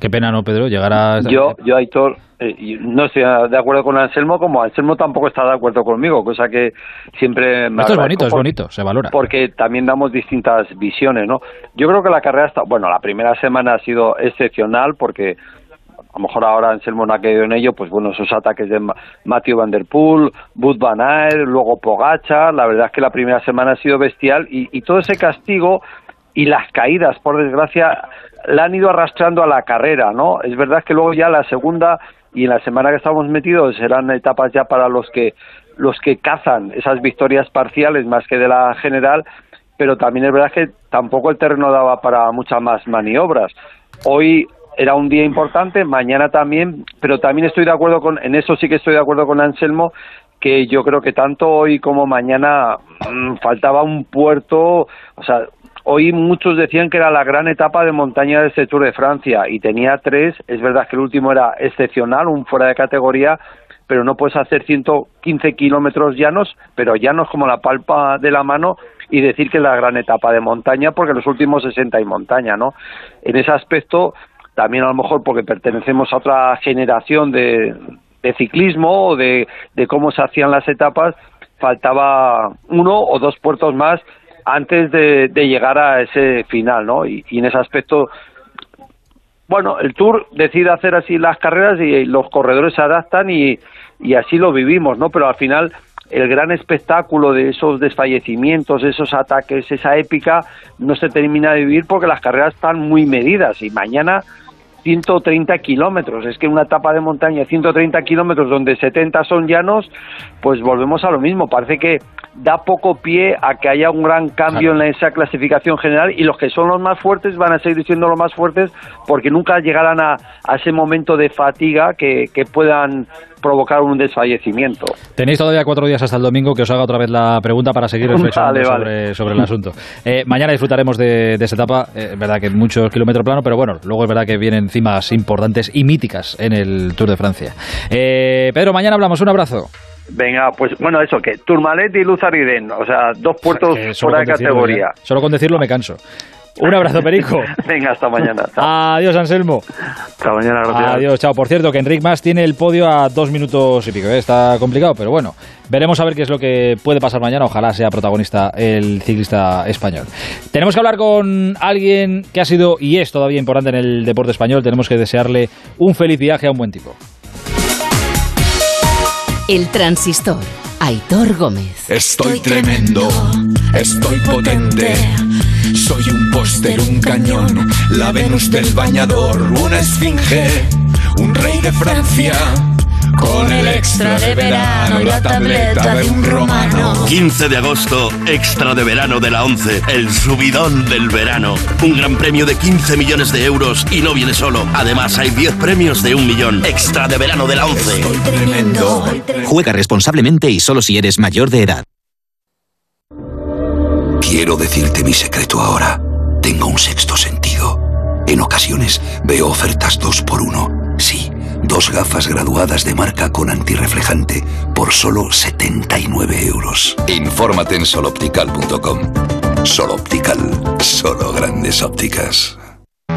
Qué pena, ¿no, Pedro? Llegar a... Yo, yo Aitor, eh, no estoy de acuerdo con Anselmo, como Anselmo tampoco está de acuerdo conmigo, cosa que siempre... Me Esto es bonito, es bonito, se valora. Porque también damos distintas visiones, ¿no? Yo creo que la carrera está... Bueno, la primera semana ha sido excepcional porque a lo mejor ahora Anselmo no ha caído en ello, pues bueno, esos ataques de Matthew Van Der Poel, Bud Van Aert, luego Pogacha, la verdad es que la primera semana ha sido bestial y, y todo ese castigo y las caídas, por desgracia, la han ido arrastrando a la carrera, ¿no? Es verdad que luego ya la segunda y en la semana que estamos metidos serán etapas ya para los que los que cazan esas victorias parciales más que de la general, pero también es verdad que tampoco el terreno daba para muchas más maniobras. Hoy era un día importante, mañana también, pero también estoy de acuerdo con, en eso sí que estoy de acuerdo con Anselmo, que yo creo que tanto hoy como mañana mmm, faltaba un puerto, o sea, Hoy muchos decían que era la gran etapa de montaña de este Tour de Francia y tenía tres. Es verdad que el último era excepcional, un fuera de categoría, pero no puedes hacer 115 kilómetros llanos, pero llanos como la palpa de la mano y decir que es la gran etapa de montaña porque los últimos 60 hay montaña, ¿no? En ese aspecto, también a lo mejor porque pertenecemos a otra generación de, de ciclismo o de, de cómo se hacían las etapas, faltaba uno o dos puertos más antes de, de llegar a ese final, ¿no? Y, en ese aspecto, bueno, el Tour decide hacer así las carreras y los corredores se adaptan y, y así lo vivimos, ¿no? Pero al final el gran espectáculo de esos desfallecimientos, esos ataques, esa épica, no se termina de vivir porque las carreras están muy medidas y mañana 130 kilómetros. Es que una etapa de montaña 130 kilómetros donde 70 son llanos, pues volvemos a lo mismo. Parece que da poco pie a que haya un gran cambio claro. en esa clasificación general y los que son los más fuertes van a seguir siendo los más fuertes porque nunca llegarán a, a ese momento de fatiga que, que puedan provocar un desfallecimiento. Tenéis todavía cuatro días hasta el domingo que os haga otra vez la pregunta para seguir reflexionando vale, vale. Sobre, el asunto. Eh, mañana disfrutaremos de, de esa etapa, eh, es verdad que muchos kilómetros plano, pero bueno, luego es verdad que vienen cimas importantes y míticas en el Tour de Francia. Eh, Pedro, mañana hablamos, un abrazo. Venga, pues bueno, eso, que Tourmalet y Luzariden, o sea, dos puertos fuera de categoría. Ya. Solo con decirlo me canso. Un abrazo, Perico. Venga, hasta mañana. Chao. Adiós, Anselmo. Hasta mañana, gracias. Adiós, chao. Por cierto, que Enric Mas tiene el podio a dos minutos y pico. ¿eh? Está complicado, pero bueno. Veremos a ver qué es lo que puede pasar mañana. Ojalá sea protagonista el ciclista español. Tenemos que hablar con alguien que ha sido y es todavía importante en el deporte español. Tenemos que desearle un feliz viaje a un buen tipo. El transistor. Aitor Gómez. Estoy tremendo, estoy potente. Soy un póster, un cañón, la Venus del bañador, una esfinge, un rey de Francia. Con el extra de verano y la tableta de un romano. 15 de agosto, extra de verano de la 11, el subidón del verano. Un gran premio de 15 millones de euros y no viene solo. Además, hay 10 premios de un millón. Extra de verano de la 11. Estoy tremendo. Juega responsablemente y solo si eres mayor de edad. Quiero decirte mi secreto ahora. Tengo un sexto sentido. En ocasiones veo ofertas dos por uno. Sí, dos gafas graduadas de marca con antirreflejante por solo 79 euros. Infórmate en soloptical.com. Soloptical, solo grandes ópticas.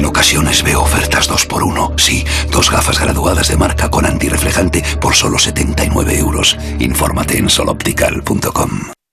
En ocasiones veo ofertas 2 por 1 Sí, dos gafas graduadas de marca con antirreflejante por solo 79 euros. Infórmate en soloptical.com.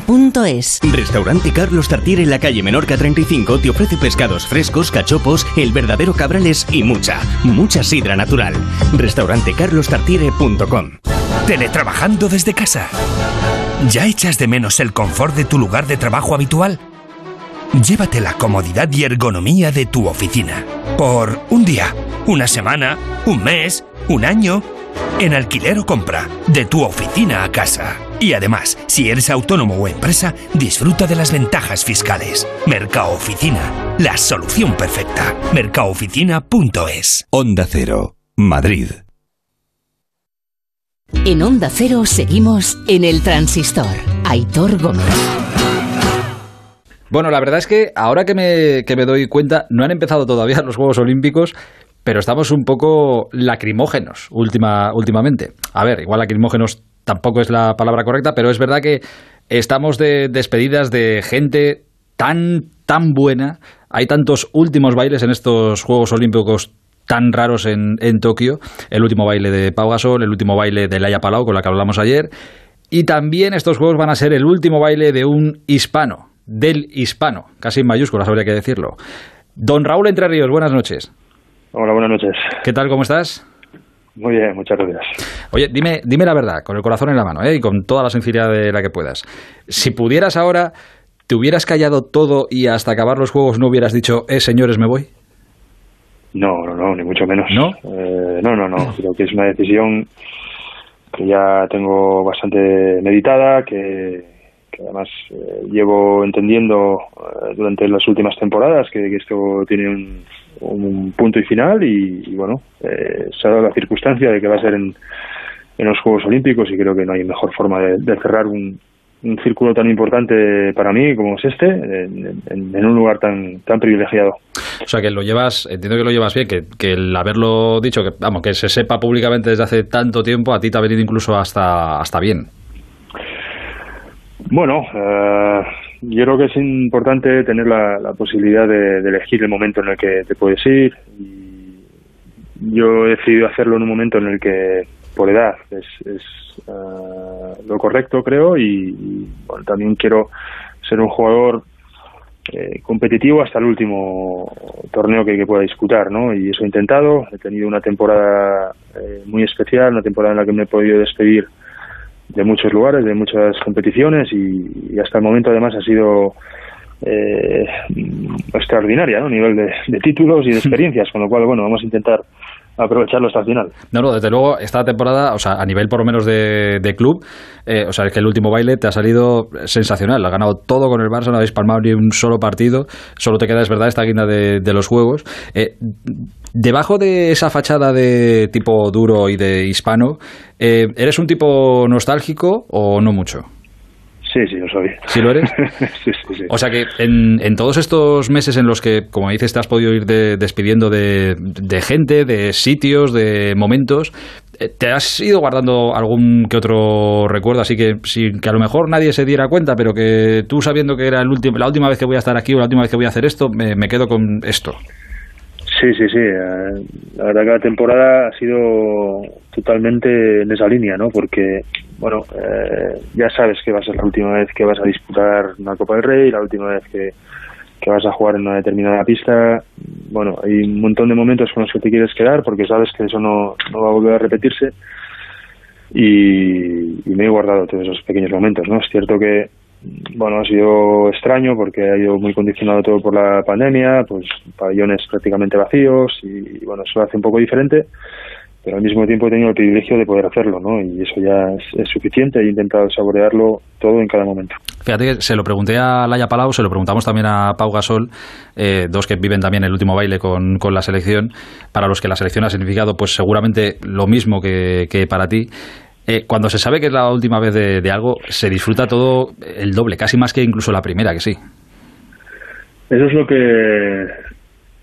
duchamanía.es. Restaurante Carlos Tartier en la calle Menorca 35 te ofrece pescados frescos, cachopos, el verdadero cabrales y mucha, mucha sidra natural. Restaurantecarlostartiere.com Teletrabajando desde casa. ¿Ya echas de menos el confort de tu lugar de trabajo habitual? Llévate la comodidad y ergonomía de tu oficina. Por un día, una semana, un mes, un año. En alquiler o compra, de tu oficina a casa. Y además, si eres autónomo o empresa, disfruta de las ventajas fiscales. Mercado Oficina, la solución perfecta. Mercaoficina.es. Onda Cero, Madrid. En Onda Cero seguimos en el transistor. Aitor Gómez. Bueno, la verdad es que ahora que me, que me doy cuenta, no han empezado todavía los Juegos Olímpicos, pero estamos un poco lacrimógenos última, últimamente. A ver, igual lacrimógenos tampoco es la palabra correcta, pero es verdad que estamos de despedidas de gente tan, tan buena. Hay tantos últimos bailes en estos Juegos Olímpicos tan raros en, en Tokio. El último baile de Pau Gasol, el último baile de Laia Palau, con la que hablamos ayer. Y también estos Juegos van a ser el último baile de un hispano, del hispano, casi en mayúsculas habría que decirlo. Don Raúl Entre Ríos, buenas noches. Hola, buenas noches. ¿Qué tal, cómo estás? Muy bien, muchas gracias. Oye, dime, dime la verdad, con el corazón en la mano ¿eh? y con toda la sinceridad de la que puedas. Si pudieras ahora, ¿te hubieras callado todo y hasta acabar los juegos no hubieras dicho, eh, señores, me voy? No, no, no, ni mucho menos. ¿No? Eh, no, no, no. Creo que es una decisión que ya tengo bastante meditada, que, que además eh, llevo entendiendo eh, durante las últimas temporadas que, que esto tiene un, un punto y final y, y bueno, eh, se ha dado la circunstancia de que va a ser en, en los Juegos Olímpicos y creo que no hay mejor forma de, de cerrar un, un círculo tan importante para mí como es este, en, en, en, un lugar tan, tan privilegiado. O sea, que lo llevas, entiendo que lo llevas bien, que, que el haberlo dicho, que vamos, que se sepa públicamente desde hace tanto tiempo, a ti te ha venido incluso hasta, hasta bien. Bueno, eh, yo creo que es importante tener la, la posibilidad de, elegir el momento en el que te puedes ir. Yo he decidido hacerlo en un momento en el que, por edad, es, es uh, lo correcto, creo, y, y bueno, también quiero ser un jugador eh, competitivo hasta el último torneo que, que, pueda disputar, ¿no? Y eso he intentado. He tenido una temporada eh, muy especial, una temporada en la que me he podido despedir de muchos lugares, de muchas competiciones y, y hasta el momento además ha sido eh, extraordinaria, ¿no? A nivel de, de, títulos y de experiencias, con lo cual, bueno, vamos a intentar aprovecharlo hasta el final. No, no, desde luego, esta temporada, o sea, a nivel por lo menos de, de club, eh, o sea, es que el último baile te ha salido sensacional, ha ganado todo con el Barça, no habéis palmado ni un solo partido, solo te queda, es verdad, esta guinda de, de los juegos. Eh, debajo de esa fachada de tipo duro y de hispano, eh, ¿eres un tipo nostálgico o no mucho? Sí, sí, lo soy. ¿Sí lo eres? sí, sí, sí. O sea que en, en, todos estos meses en los que, como dices, te has podido ir de, despidiendo de, de, gente, de sitios, de momentos, eh, ¿te has ido guardando algún que otro recuerdo? Así que, sin que a lo mejor nadie se diera cuenta, pero que tú sabiendo que era el último, la última vez que voy a estar aquí o la última vez que voy a hacer esto, me, me quedo con esto. Sí, sí, sí. La verdad que la temporada ha sido totalmente en esa línea, ¿no? Porque, bueno, eh, ya sabes que va a ser la última vez que vas a disputar una Copa del Rey, la última vez que, que vas a jugar en una determinada pista. Bueno, hay un montón de momentos con los que te quieres quedar porque sabes que eso no, no va a volver a repetirse. Y, y me he guardado todos esos pequeños momentos, ¿no? Es cierto que bueno, ha sido extraño porque ha ido muy condicionado todo por la pandemia, pues pabellones prácticamente vacíos y, bueno, eso hace un poco diferente, pero al mismo tiempo he tenido el privilegio de poder hacerlo, ¿no? Y eso ya es, es suficiente, he intentado saborearlo todo en cada momento. Fíjate que se lo pregunté a Laia Palau, se lo preguntamos también a Pau Gasol, eh, dos que viven también el último baile con, con, la selección, para los que la selección ha significado pues seguramente lo mismo que, que para ti. Eh, cuando se sabe que es la última vez de, algo, se disfruta todo el doble, casi más que incluso la primera, que sí. Eso es lo que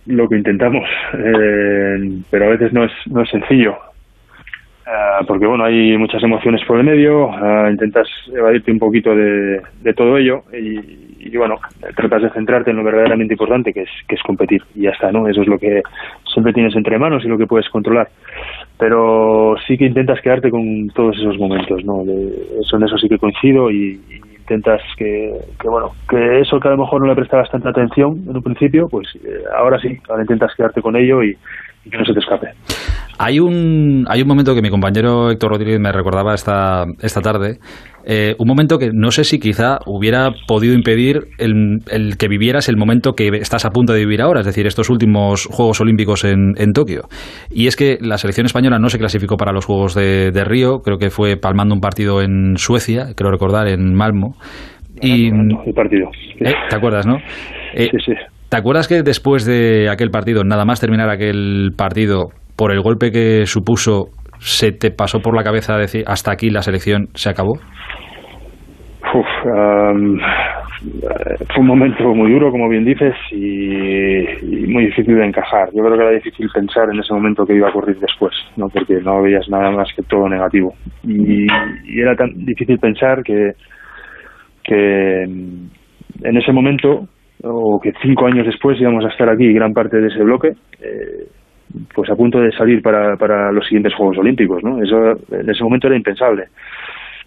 lo que intentamos, eh, pero a veces no es, no es sencillo. Ah, porque bueno, hay muchas emociones por el medio, ah, intentas evadirte un poquito de, de todo ello y, y, bueno, tratas de centrarte en lo verdaderamente importante que es, que es competir y ya está, ¿no? Eso es lo que siempre tienes entre manos y lo que puedes controlar. Pero sí que intentas quedarte con todos esos momentos, ¿no? eso en eso sí que coincido y, intentas que, que, bueno, que eso que a lo mejor no le prestabas tanta atención en un principio, pues eh, ahora sí, ahora intentas quedarte con ello y, y que no se te escape. Hay un, hay un momento que mi compañero Héctor Rodríguez me recordaba esta, esta tarde, eh, un momento que no sé si quizá hubiera podido impedir el, el, que vivieras el momento que estás a punto de vivir ahora, es decir, estos últimos Juegos Olímpicos en, en Tokio. Y es que la selección española no se clasificó para los Juegos de, de Río, creo que fue palmando un partido en Suecia, creo recordar, en Malmo. Y, el partido. Eh, ¿Te acuerdas, no? sí, sí. ¿Te acuerdas que después de aquel partido, nada más terminar aquel partido, por el golpe que supuso, se te pasó por la cabeza decir hasta aquí la selección se acabó? Uf, um, fue un momento muy duro, como bien dices, y, muy difícil de encajar. Yo creo que era difícil pensar en ese momento que iba a ocurrir después, ¿no? porque no veías nada más que todo negativo. Y, y era tan difícil pensar que, que en ese momento o que cinco años después íbamos a estar aquí gran parte de ese bloque eh, pues a punto de salir para, para los siguientes Juegos Olímpicos no eso en ese momento era impensable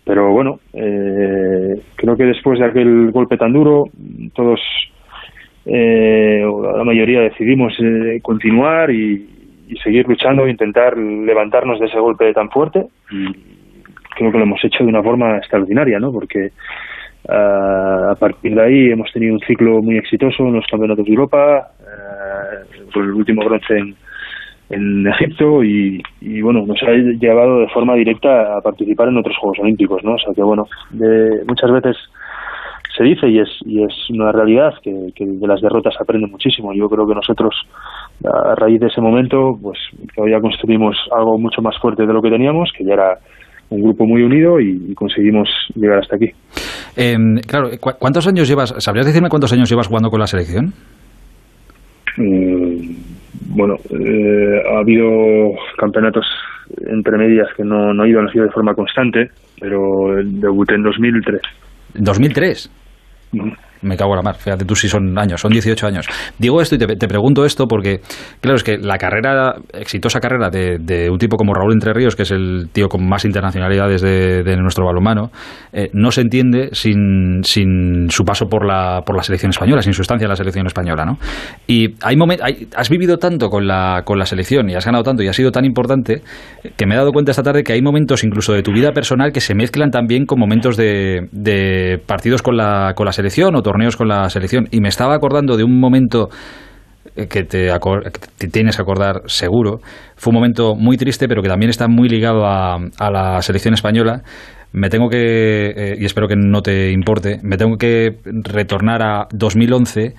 pero bueno eh, creo que después de aquel golpe tan duro todos eh, la mayoría decidimos eh, continuar y, seguir luchando e intentar levantarnos de ese golpe tan fuerte. Creo que lo hemos hecho de una forma extraordinaria no porque Uh, a partir de ahí hemos tenido un ciclo muy exitoso en los campeonatos de Europa, uh, con el último bronce en, en Egipto y, y, bueno, nos ha llevado de forma directa a participar en otros Juegos Olímpicos, ¿no? O sea que bueno, de, muchas veces se dice y es, y es una realidad que, que de las derrotas aprende muchísimo. Yo creo que nosotros a raíz de ese momento pues todavía construimos algo mucho más fuerte de lo que teníamos, que ya era un grupo muy unido y, y conseguimos llegar hasta aquí. Eh, claro, ¿cuántos años llevas? ¿Sabrías decirme cuántos años llevas jugando con la selección? Mm, bueno, eh, ha habido campeonatos entre medias que no, no he ido, han sido de forma constante, pero debuté en 2003. ¿2003? Mm. Me cago en la mar, fíjate tú si son años, son 18 años. Digo esto y te, te, pregunto esto porque, claro, es que la carrera, exitosa carrera de, de, un tipo como Raúl Entre Ríos, que es el tío con más internacionalidades de, nuestro balonmano, eh, no se entiende sin, sin su paso por la, por la selección española, sin su estancia en la selección española, ¿no? Y hay hay, has vivido tanto con la, con la selección y has ganado tanto y has sido tan importante que me he dado cuenta esta tarde que hay momentos incluso de tu vida personal que se mezclan también con momentos de, de partidos con la, con la selección o torneos con la selección. Y me estaba acordando de un momento que te, que tienes que acordar seguro. Fue un momento muy triste, pero que también está muy ligado a, a la selección española. Me tengo que, eh, y espero que no te importe, me tengo que retornar a 2011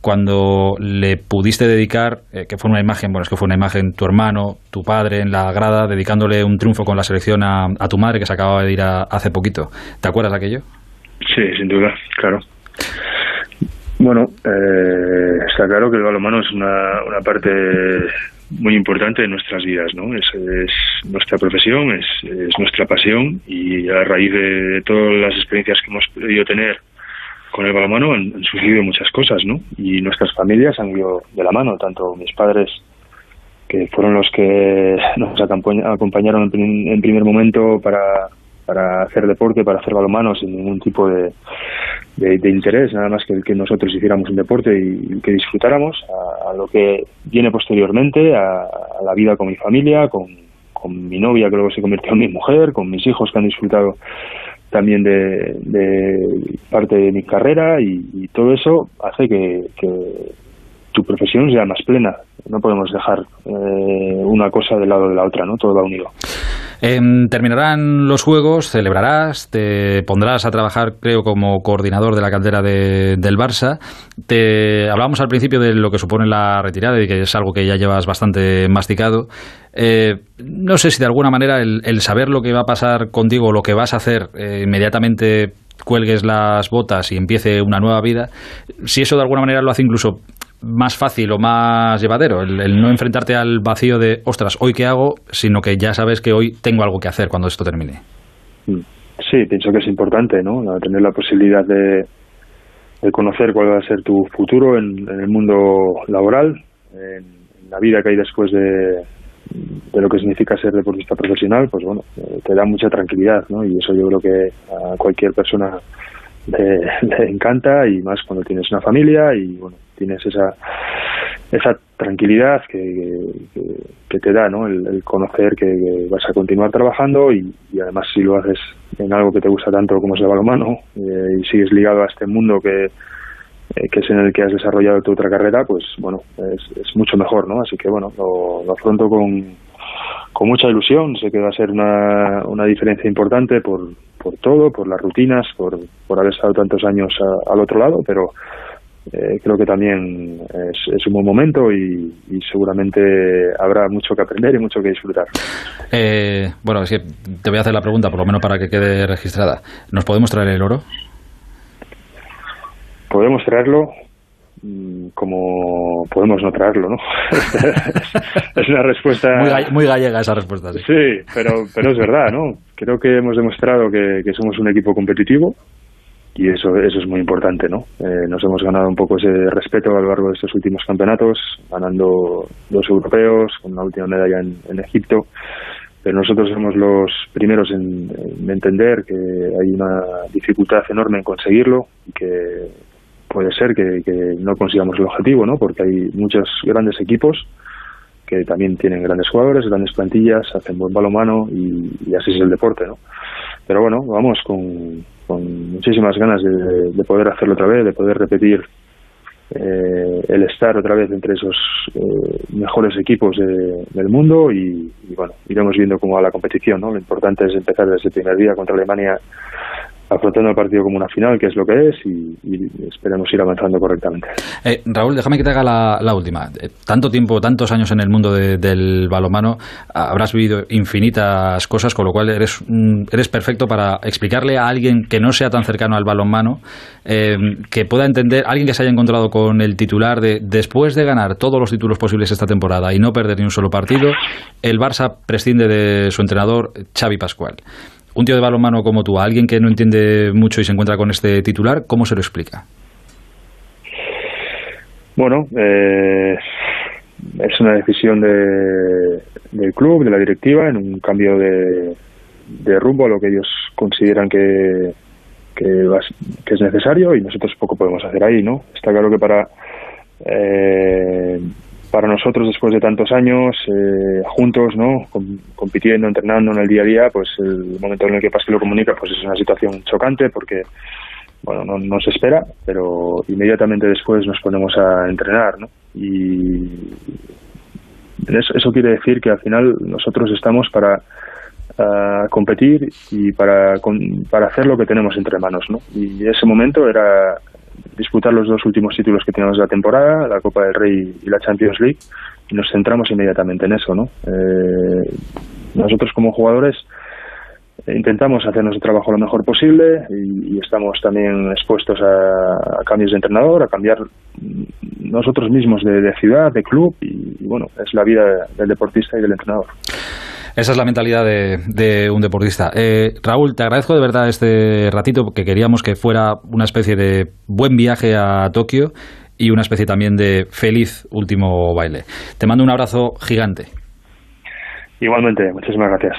cuando le pudiste dedicar, eh, que fue una imagen, bueno, es que fue una imagen, tu hermano, tu padre en la grada, dedicándole un triunfo con la selección a, a tu madre que se acababa de ir a, hace poquito. ¿Te acuerdas de aquello? Sí, sin duda, claro. Bueno, eh, está claro que el balonmano es una, una parte muy importante de nuestras vidas, ¿no? Es, es nuestra profesión, es, es, nuestra pasión y a raíz de todas las experiencias que hemos podido tener con el balonmano han, han, sucedido muchas cosas, ¿no? Y nuestras familias han ido de la mano, tanto mis padres que fueron los que nos acompañaron en primer momento para para hacer deporte, para hacer balonmano sin ningún tipo de, de, interés, nada más que que nosotros hiciéramos un deporte y, que disfrutáramos, a, lo que viene posteriormente, a, la vida con mi familia, con, con mi novia que luego se convirtió en mi mujer, con mis hijos que han disfrutado también de, de parte de mi carrera y, y todo eso hace que, que, tu profesión sea más plena. No podemos dejar eh, una cosa del lado de la otra, ¿no? Todo va unido. Em, terminarán los juegos, celebrarás, te pondrás a trabajar, creo, como coordinador de la caldera del Barça. Te hablábamos al principio de lo que supone la retirada y que es algo que ya llevas bastante masticado. Eh, no sé si de alguna manera el, saber lo que va a pasar contigo, lo que vas a hacer, eh, inmediatamente cuelgues las botas y empiece una nueva vida, si eso de alguna manera lo hace incluso más fácil o más llevadero, el, no enfrentarte al vacío de, ostras, hoy qué hago, sino que ya sabes que hoy tengo algo que hacer cuando esto termine. Mm. Sí, pienso que es importante, ¿no? Tener la posibilidad de, de conocer cuál va a ser tu futuro en, el mundo laboral, en, la vida que hay después de, de lo que significa ser deportista profesional, pues bueno, eh, te da mucha tranquilidad, ¿no? Y eso yo creo que a cualquier persona le, encanta y más cuando tienes una familia y bueno, tienes esa esa tranquilidad que, que, te da ¿no? el, conocer que, vas a continuar trabajando y, además si lo haces en algo que te gusta tanto como es el balonmano eh, y sigues ligado a este mundo que, eh, que es en el que has desarrollado tu otra carrera, pues bueno, es, es mucho mejor, ¿no? Así que bueno, lo, lo afronto con, con mucha ilusión. Sé que va a ser una, una diferencia importante por, por todo, por las rutinas, por, por haber estado tantos años al otro lado, pero eh, creo que también es, es un buen momento y, seguramente habrá mucho que aprender y mucho que disfrutar. Eh, bueno, es que te voy a hacer la pregunta, por lo menos para que quede registrada. ¿Nos podemos traer el oro? Podemos traerlo, como podemos no traerlo, ¿no? es una respuesta... Muy, gallega esa respuesta, sí. Sí, pero, pero es verdad, ¿no? Creo que hemos demostrado que, somos un equipo competitivo y eso, eso es muy importante, ¿no? Eh, nos hemos ganado un poco ese respeto a lo largo de estos últimos campeonatos, ganando dos europeos, con una última medalla en, Egipto, pero nosotros somos los primeros en, en, entender que hay una dificultad enorme en conseguirlo y que puede ser que, no consigamos el objetivo, ¿no? Porque hay muchos grandes equipos que también tienen grandes jugadores, grandes plantillas, hacen buen balonmano y, y así es el deporte, ¿no? Pero bueno, vamos con, muchísimas ganas de, poder hacerlo otra vez, de poder repetir eh, el estar otra vez entre esos eh, mejores equipos del mundo y, y, bueno, iremos viendo cómo va la competición, ¿no? Lo importante es empezar desde el primer día contra Alemania afrontando el partido como una final, que es lo que es, y, esperemos ir avanzando correctamente. Eh, Raúl, déjame que te haga la, última. Eh, tanto tiempo, tantos años en el mundo del balomano, habrás vivido infinitas cosas, con lo cual eres, eres perfecto para explicarle a alguien que no sea tan cercano al balonmano, eh, que pueda entender, alguien que se haya encontrado con el titular de después de ganar todos los títulos posibles esta temporada y no perder ni un solo partido, el Barça prescinde de su entrenador Xavi Pascual un tío de balonmano como tú, a alguien que no entiende mucho y se encuentra con este titular, ¿cómo se lo explica? Bueno, eh, es una decisión de, del club, de la directiva, en un cambio de, rumbo a lo que ellos consideran que, que, es necesario y nosotros poco podemos hacer ahí, ¿no? Está claro que para eh, para nosotros después de tantos años eh, juntos, ¿no? compitiendo, entrenando en el día a día, pues el momento en el que Pascal lo comunica, pues es una situación chocante porque bueno, no, no se espera, pero inmediatamente después nos ponemos a entrenar, ¿no? Y eso, eso quiere decir que al final nosotros estamos para competir y para, para hacer lo que tenemos entre manos, ¿no? Y ese momento era disputar los dos últimos títulos que tenemos de la temporada, la Copa del Rey y la Champions League, y nos centramos inmediatamente en eso, ¿no? Eh, nosotros como jugadores intentamos hacer nuestro trabajo lo mejor posible y, estamos también expuestos a, cambios de entrenador, a cambiar nosotros mismos de, ciudad, de club y, bueno, es la vida del deportista y del entrenador. Esa es la mentalidad de, un deportista. Eh, Raúl, te agradezco de verdad este ratito porque queríamos que fuera una especie de buen viaje a Tokio y una especie también de feliz último baile. Te mando un abrazo gigante. Igualmente, muchísimas gracias.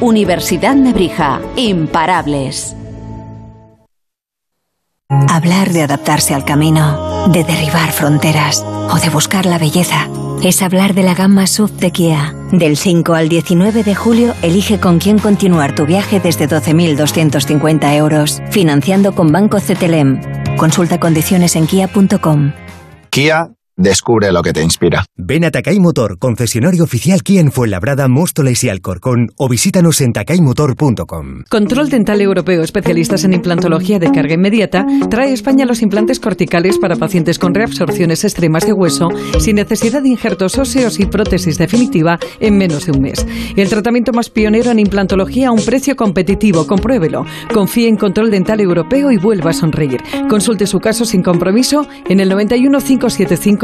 Universidad Nebrija. Imparables. Hablar de adaptarse al camino, de derribar fronteras o de buscar la belleza es hablar de la gama SUV de Kia. Del 5 al 19 de julio, elige con quién continuar tu viaje desde 12.250 euros, financiando con Banco CTLM. Consulta condiciones en kia.com. Kia Descubre lo que te inspira. Ven a Takay Motor, concesionario oficial Kia en Fuenlabrada, Móstoles y Alcorcón o visítanos en takaymotor.com. Control Dental Europeo, especialistas en implantología de carga inmediata, trae a España los implantes corticales para pacientes con reabsorciones extremas de hueso sin necesidad de injertos óseos y prótesis definitiva en menos de un mes. El tratamiento más pionero en implantología a un precio competitivo, compruébelo. Confíe en Control Dental Europeo y vuelva a sonreír. Consulte su caso sin compromiso en el 91 575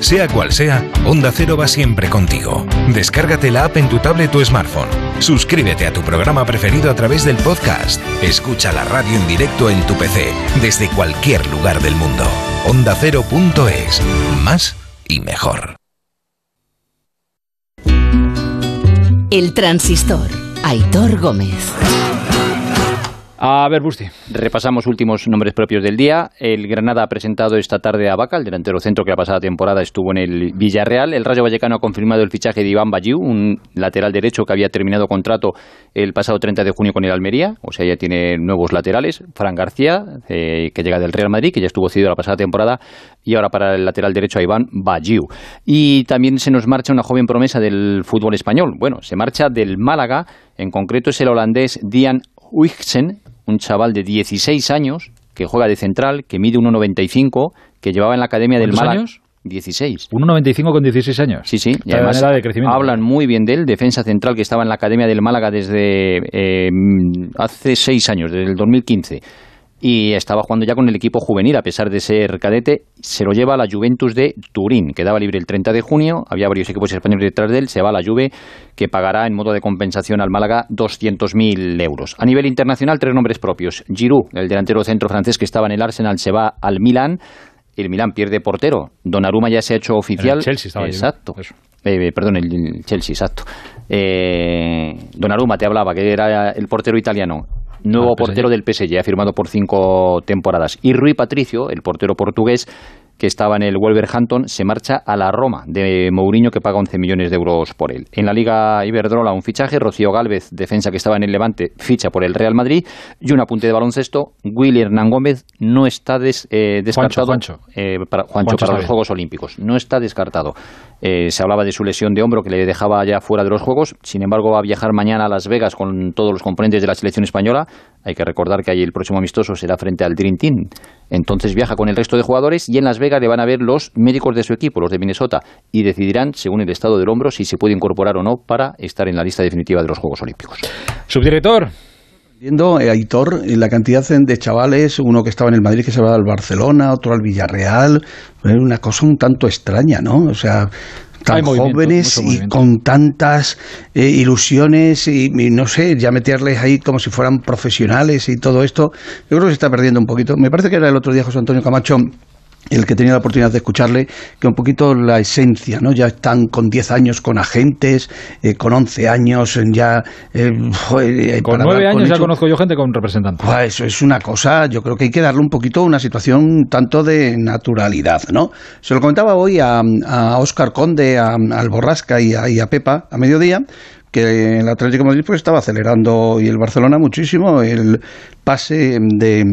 Sea cual sea, Onda Cero va siempre contigo. Descárgate la app en tu tablet o smartphone. Suscríbete a tu programa preferido a través del podcast. Escucha la radio en directo en tu PC, desde cualquier lugar del mundo. OndaCero.es. Más y mejor. El transistor. Aitor Gómez. A ver, Busti. Repasamos últimos nombres propios del día. El Granada ha presentado esta tarde a Vaca, el delantero centro que la pasada temporada estuvo en el Villarreal. El Rayo Vallecano ha confirmado el fichaje de Iván Bayiu, un lateral derecho que había terminado contrato el pasado 30 de junio con el Almería. O sea, ya tiene nuevos laterales. Fran García, eh, que llega del Real Madrid, que ya estuvo cedido la pasada temporada. Y ahora para el lateral derecho a Iván Bayiu. Y también se nos marcha una joven promesa del fútbol español. Bueno, se marcha del Málaga. En concreto es el holandés Dian Huijsen, un chaval de 16 años que juega de central, que mide 1,95, que llevaba en la academia del ¿Cuántos Málaga. años? 16. 1,95 con 16 años. Sí, sí. Y además de crecimiento. hablan muy bien de él, defensa central que estaba en la Academia del Málaga desde eh, hace seis años, desde el 2015. Y estaba jugando ya con el equipo juvenil, a pesar de ser cadete. Se lo lleva a la Juventus de Turín. Quedaba libre el 30 de junio. Había varios equipos españoles detrás de él. Se va a la Juve, que pagará en modo de compensación al Málaga 200.000 euros. A nivel internacional, tres nombres propios. Giroud, el delantero centro francés que estaba en el Arsenal, se va al Milan. El Milan pierde portero. Donnarumma ya se ha hecho oficial. El Chelsea estaba. Exacto. Eh, perdón, el, el Chelsea, exacto. Eh, Donnarumma te hablaba, que era el portero italiano. Nuevo portero del PSG, ha firmado por cinco temporadas. Y Rui Patricio, el portero portugués, que estaba en el Wolverhampton, se marcha a la Roma de Mourinho, que paga 11 millones de euros por él. En la Liga Iberdrola, un fichaje. Rocío Gálvez, defensa que estaba en el Levante, ficha por el Real Madrid. Y un apunte de baloncesto. Willy Hernán Gómez no está des- eh, descartado Juancho. eh, para, Juancho, Juancho para los. Juegos Olímpicos. No está descartado. Eh, se hablaba de su lesión de hombro que le dejaba ya fuera de los Juegos. Sin embargo, va a viajar mañana a Las Vegas con todos los componentes de la selección española. Hay que recordar que ahí el próximo amistoso será frente al Dream Team. Entonces viaja con el resto de jugadores y en Las Vegas le van a ver los médicos de su equipo, los de Minnesota, y decidirán, según el estado del hombro, si se puede incorporar o no para estar en la lista definitiva de los Juegos Olímpicos. Subdirector. Viendo, eh, Aitor, la cantidad de chavales, uno que estaba en el Madrid que se va al Barcelona, otro al Villarreal, una cosa un tanto extraña, ¿no? O sea, tan jóvenes y con tantas eh, ilusiones y, no sé, ya meterles ahí como si fueran profesionales y todo esto, yo creo que se está perdiendo un poquito. Me parece que era el otro día José Antonio Camacho el que tenía la oportunidad de escucharle, que un poquito la esencia, ¿no? Ya están con 10 años con agentes, eh, con 11 años ya... Eh, eh con 9 años ya conozco yo gente con representantes. Pues eso es una cosa, yo creo que hay que darle un poquito una situación tanto de naturalidad, ¿no? Se lo comentaba hoy a, a Óscar Conde, a, al Borrasca y a, y a Pepa a mediodía, que el Atlético de Madrid pues estaba acelerando y el Barcelona muchísimo el pase de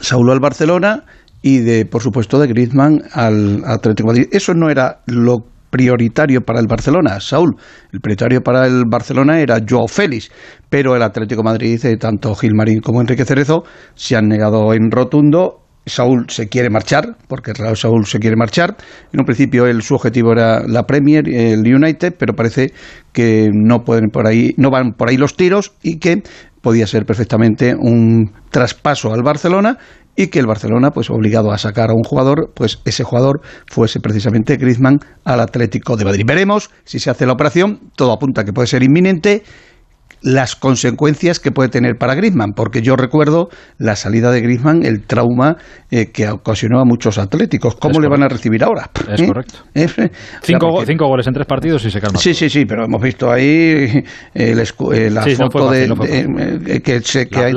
Saulo al Barcelona y de, por supuesto, de Griezmann al Atlético Madrid. Eso no era lo prioritario para el Barcelona, Saúl. El prioritario para el Barcelona era Joao Félix, pero el Atlético Madrid, eh, tanto Gilmarín como Enrique Cerezo, se han negado en rotundo. Saúl se quiere marchar, porque Saúl se quiere marchar. En un principio el, su objetivo era la Premier, el United, pero parece que no pueden por ahí, no van por ahí los tiros y que podía ser perfectamente un traspaso al Barcelona y que el Barcelona, pues obligado a sacar a un jugador, pues ese jugador fuese precisamente Griezmann al Atlético de Madrid. Veremos si se hace la operación, todo apunta que puede ser inminente las consecuencias que puede tener para Griezmann, porque yo recuerdo la salida de Griezmann, el trauma eh, que ocasionó a muchos atléticos. ¿Cómo le van a recibir ahora? Es ¿Eh? correcto. ¿Eh? Cinco, cinco, goles en tres partidos y se calma. Sí, sí, sí, pero hemos visto ahí la foto de, que, se, que hay,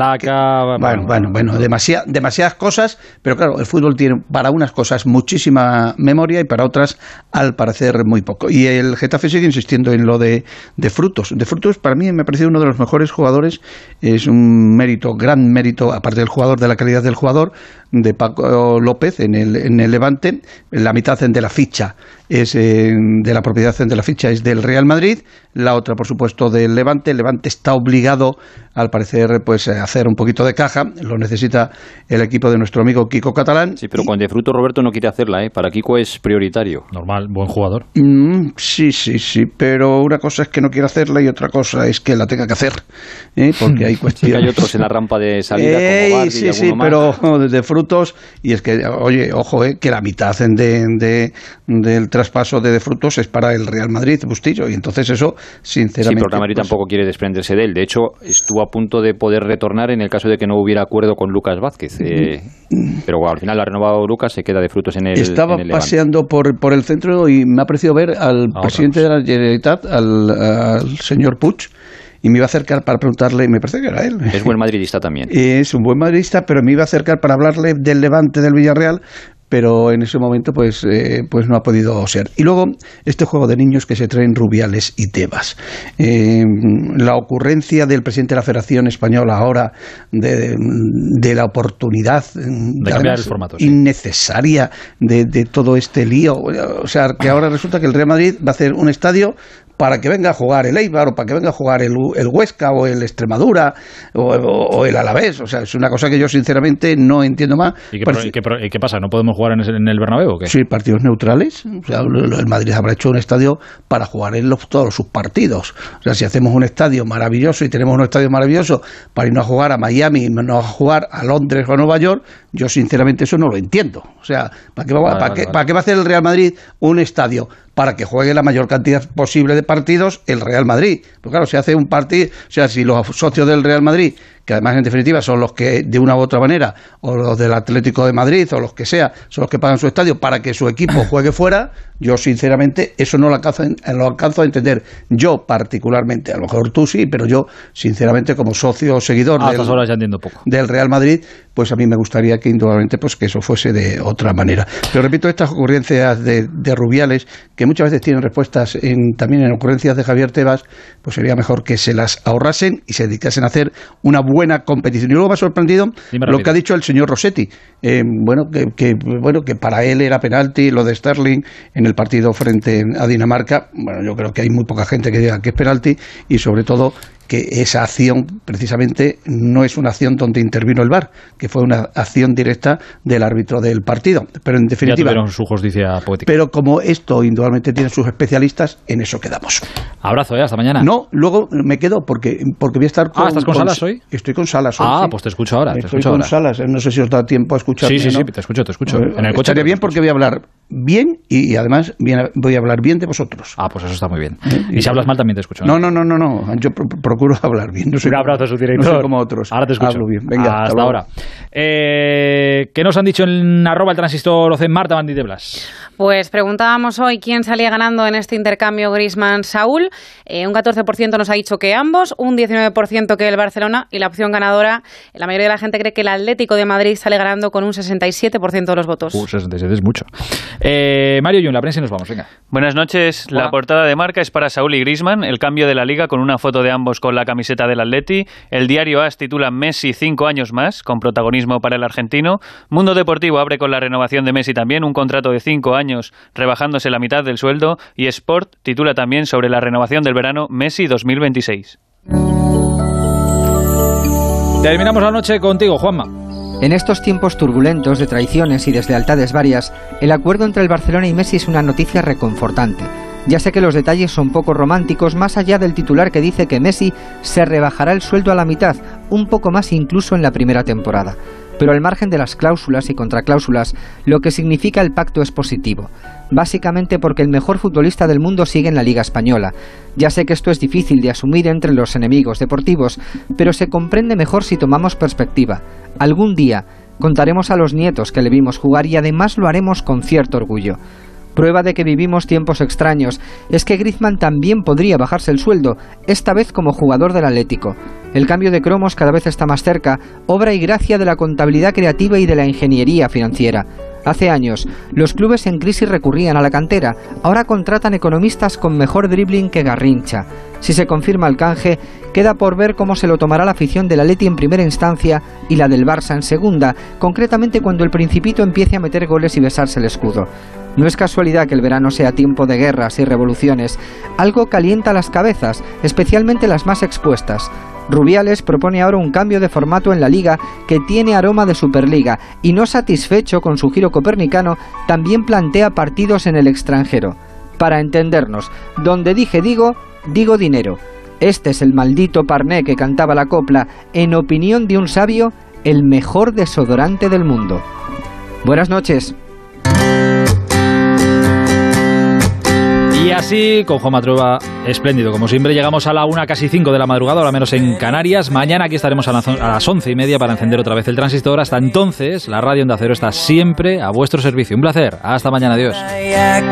bueno, bueno, bueno, demasiadas cosas, pero claro, el fútbol tiene para unas cosas muchísima memoria y para otras, al parecer, muy poco. Y el Getafe sigue insistiendo en lo de, de frutos. De frutos, para mí me ha parecido uno de los mejores jugadores, es un mérito, gran mérito, aparte del jugador, de la calidad del jugador, de Paco López en el, en el Levante, la mitad de la ficha es eh, de la propiedad de la ficha es del Real Madrid, la otra por supuesto del Levante. El Levante está obligado, al parecer, pues a hacer un poquito de caja, lo necesita el equipo de nuestro amigo Kiko Catalán. Sí, pero con De Fruto Roberto no quiere hacerla, ¿eh? Para Kiko es prioritario. Normal, buen jugador. Mm, sí, sí, sí, pero una cosa es que no quiere hacerla y otra cosa es que la tenga que hacer, ¿eh? porque hay cuestiones. hay otros en la rampa de salida como Sí, sí, pero de frutos y es que, oye, ojo, ¿eh? que la mitad de, de, del traspaso de, de, frutos es para el Real Madrid, Bustillo, y entonces eso, sinceramente... Sí, pero el Madrid pues tampoco quiere desprenderse de él. De hecho, estuvo a punto de poder retornar en el caso de que no hubiera acuerdo con Lucas Vázquez. Eh, pero al final ha renovado Lucas, se queda de frutos en el Estaba paseando por, por el centro y me ha parecido ver al presidente de la Generalitat, al, al señor Puig, y me iba a acercar para preguntarle, me parece que era él. Es buen madridista también. Es un buen madridista, pero me iba a acercar para hablarle del levante del Villarreal, pero en ese momento pues, eh, pues no ha podido ser. Y luego este juego de niños que se traen Rubiales y Tebas. Eh, la ocurrencia del presidente de la Federación Española ahora de, la oportunidad de cambiar el formato, innecesaria de, de, todo este lío. O sea, que ahora resulta que el Real Madrid va a hacer un estadio para que venga a jugar el Eibar o para que venga a jugar el, el Huesca o el Extremadura o, el Alavés. O sea, es una cosa que yo sinceramente no entiendo más. ¿Y qué, pasa? ¿No podemos jugar en, en el Bernabéu o qué? Sí, partidos neutrales. O sea, el Madrid habrá hecho un estadio para jugar en todos sus partidos. O sea, si hacemos un estadio maravilloso y tenemos un estadio maravilloso para irnos a jugar a Miami, no a jugar a Londres o a Nueva York, yo sinceramente eso no lo entiendo. O sea, ¿para qué, va, ¿para, qué, ¿para qué va a hacer el Real Madrid un estadio para que juegue la mayor cantidad posible de partidos el Real Madrid. Pues claro, se hace un partido, o sea, si los socios del Real Madrid que además en definitiva son los que de una u otra manera, o los del Atlético de Madrid, o los que sea, son los que pagan su estadio para que su equipo juegue fuera, yo sinceramente eso no lo alcanzo, lo alcanzo a entender. Yo particularmente, a lo mejor tú sí, pero yo sinceramente como socio o seguidor del, Real Madrid, pues a mí me gustaría que indudablemente pues que eso fuese de otra manera. Pero repito, estas ocurrencias de, Rubiales, que muchas veces tienen respuestas en, también en ocurrencias de Javier Tebas, pues sería mejor que se las ahorrasen y se dedicasen a hacer una buena buena competición. Y luego me ha sorprendido lo que ha dicho el señor Rossetti. Eh, bueno, que, bueno, que para él era penalti lo de Sterling en el partido frente a Dinamarca. Bueno, yo creo que hay muy poca gente que diga que es penalti y sobre todo que esa acción precisamente no es una acción donde intervino el VAR, que fue una acción directa del árbitro del partido. Pero en definitiva. su justicia poética. Pero como esto indudablemente tiene sus especialistas, en eso quedamos. Abrazo, ¿eh? Hasta mañana. No, luego me quedo porque, porque voy a estar con... Ah, ¿estás con, Salas hoy? Estoy con Salas hoy. Ah, pues te escucho ahora. Te Estoy escucho con ahora. Salas. No sé si os da tiempo a escuchar. Sí, sí, sí, te escucho, te escucho. En el coche. Estaría bien porque voy a hablar bien y, además voy a hablar bien de vosotros. Ah, pues eso está muy bien. Y si hablas mal también te escucho. No, no, no, no. no. Yo procuro hablar bien. No soy Un abrazo a su director. No soy como otros. Ahora te escucho. Hablo bien. Venga, hasta, ahora. Eh, ¿Qué nos han dicho en arroba el transistor Ocen Marta Bandit de Blas? Pues preguntábamos hoy quién salía ganando en este intercambio Grisman-Saúl. Eh, un 14% nos ha dicho que ambos, un 19% que el Barcelona y la opción ganadora, la mayoría de la gente cree que el Atlético de Madrid sale ganando con un 67% de los votos. Uh, 67 es mucho. Eh, Mario Jun, la prensa y nos vamos, venga. Buenas noches. La portada de marca es para Saúl y Grisman, el cambio de la liga con una foto de ambos con la camiseta del Atleti. El diario AS titula Messi cinco años más, con protagonismo para el argentino. Mundo Deportivo abre con la renovación de Messi también, un contrato de cinco años, rebajándose la mitad del sueldo. Y Sport titula también sobre la renovación del verano Messi 2026. Terminamos la noche contigo, Juanma. En estos tiempos turbulentos de traiciones y deslealtades varias, el acuerdo entre el Barcelona y Messi es una noticia reconfortante. Ya sé que los detalles son poco románticos, más allá del titular que dice que Messi se rebajará el sueldo a la mitad, un poco más incluso en la primera temporada. Pero al margen de las cláusulas y contracláusulas, lo que significa el pacto es positivo. Básicamente porque el mejor futbolista del mundo sigue en la Liga Española. Ya sé que esto es difícil de asumir entre los enemigos deportivos, pero se comprende mejor si tomamos perspectiva. Algún día contaremos a los nietos que le vimos jugar y además lo haremos con cierto orgullo. Prueba de que vivimos tiempos extraños es que Griezmann también podría bajarse el sueldo, esta vez como jugador del Atlético. El cambio de cromos cada vez está más cerca, obra y gracia de la contabilidad creativa y de la ingeniería financiera. Hace años, los clubes en crisis recurrían a la cantera, ahora contratan economistas con mejor dribbling que Garrincha. Si se confirma el canje, queda por ver cómo se lo tomará la afición del Atleti en primera instancia y la del Barça en segunda, concretamente cuando el Principito empiece a meter goles y besarse el escudo. No es casualidad que el verano sea tiempo de guerras y revoluciones. Algo calienta las cabezas, especialmente las más expuestas. Rubiales propone ahora un cambio de formato en la liga que tiene aroma de Superliga y no satisfecho con su giro copernicano, también plantea partidos en el extranjero. Para entendernos, donde dije digo, digo dinero. Este es el maldito parné que cantaba la copla, en opinión de un sabio, el mejor desodorante del mundo. Buenas noches. Y así, con Juanma Trueba, espléndido. Como siempre, llegamos a la una, casi cinco de la madrugada, ahora menos en Canarias. Mañana aquí estaremos a, las once y media para encender otra vez el transistor. Hasta entonces, la radio Onda Cero está siempre a vuestro servicio. Un placer. Hasta mañana. Adiós.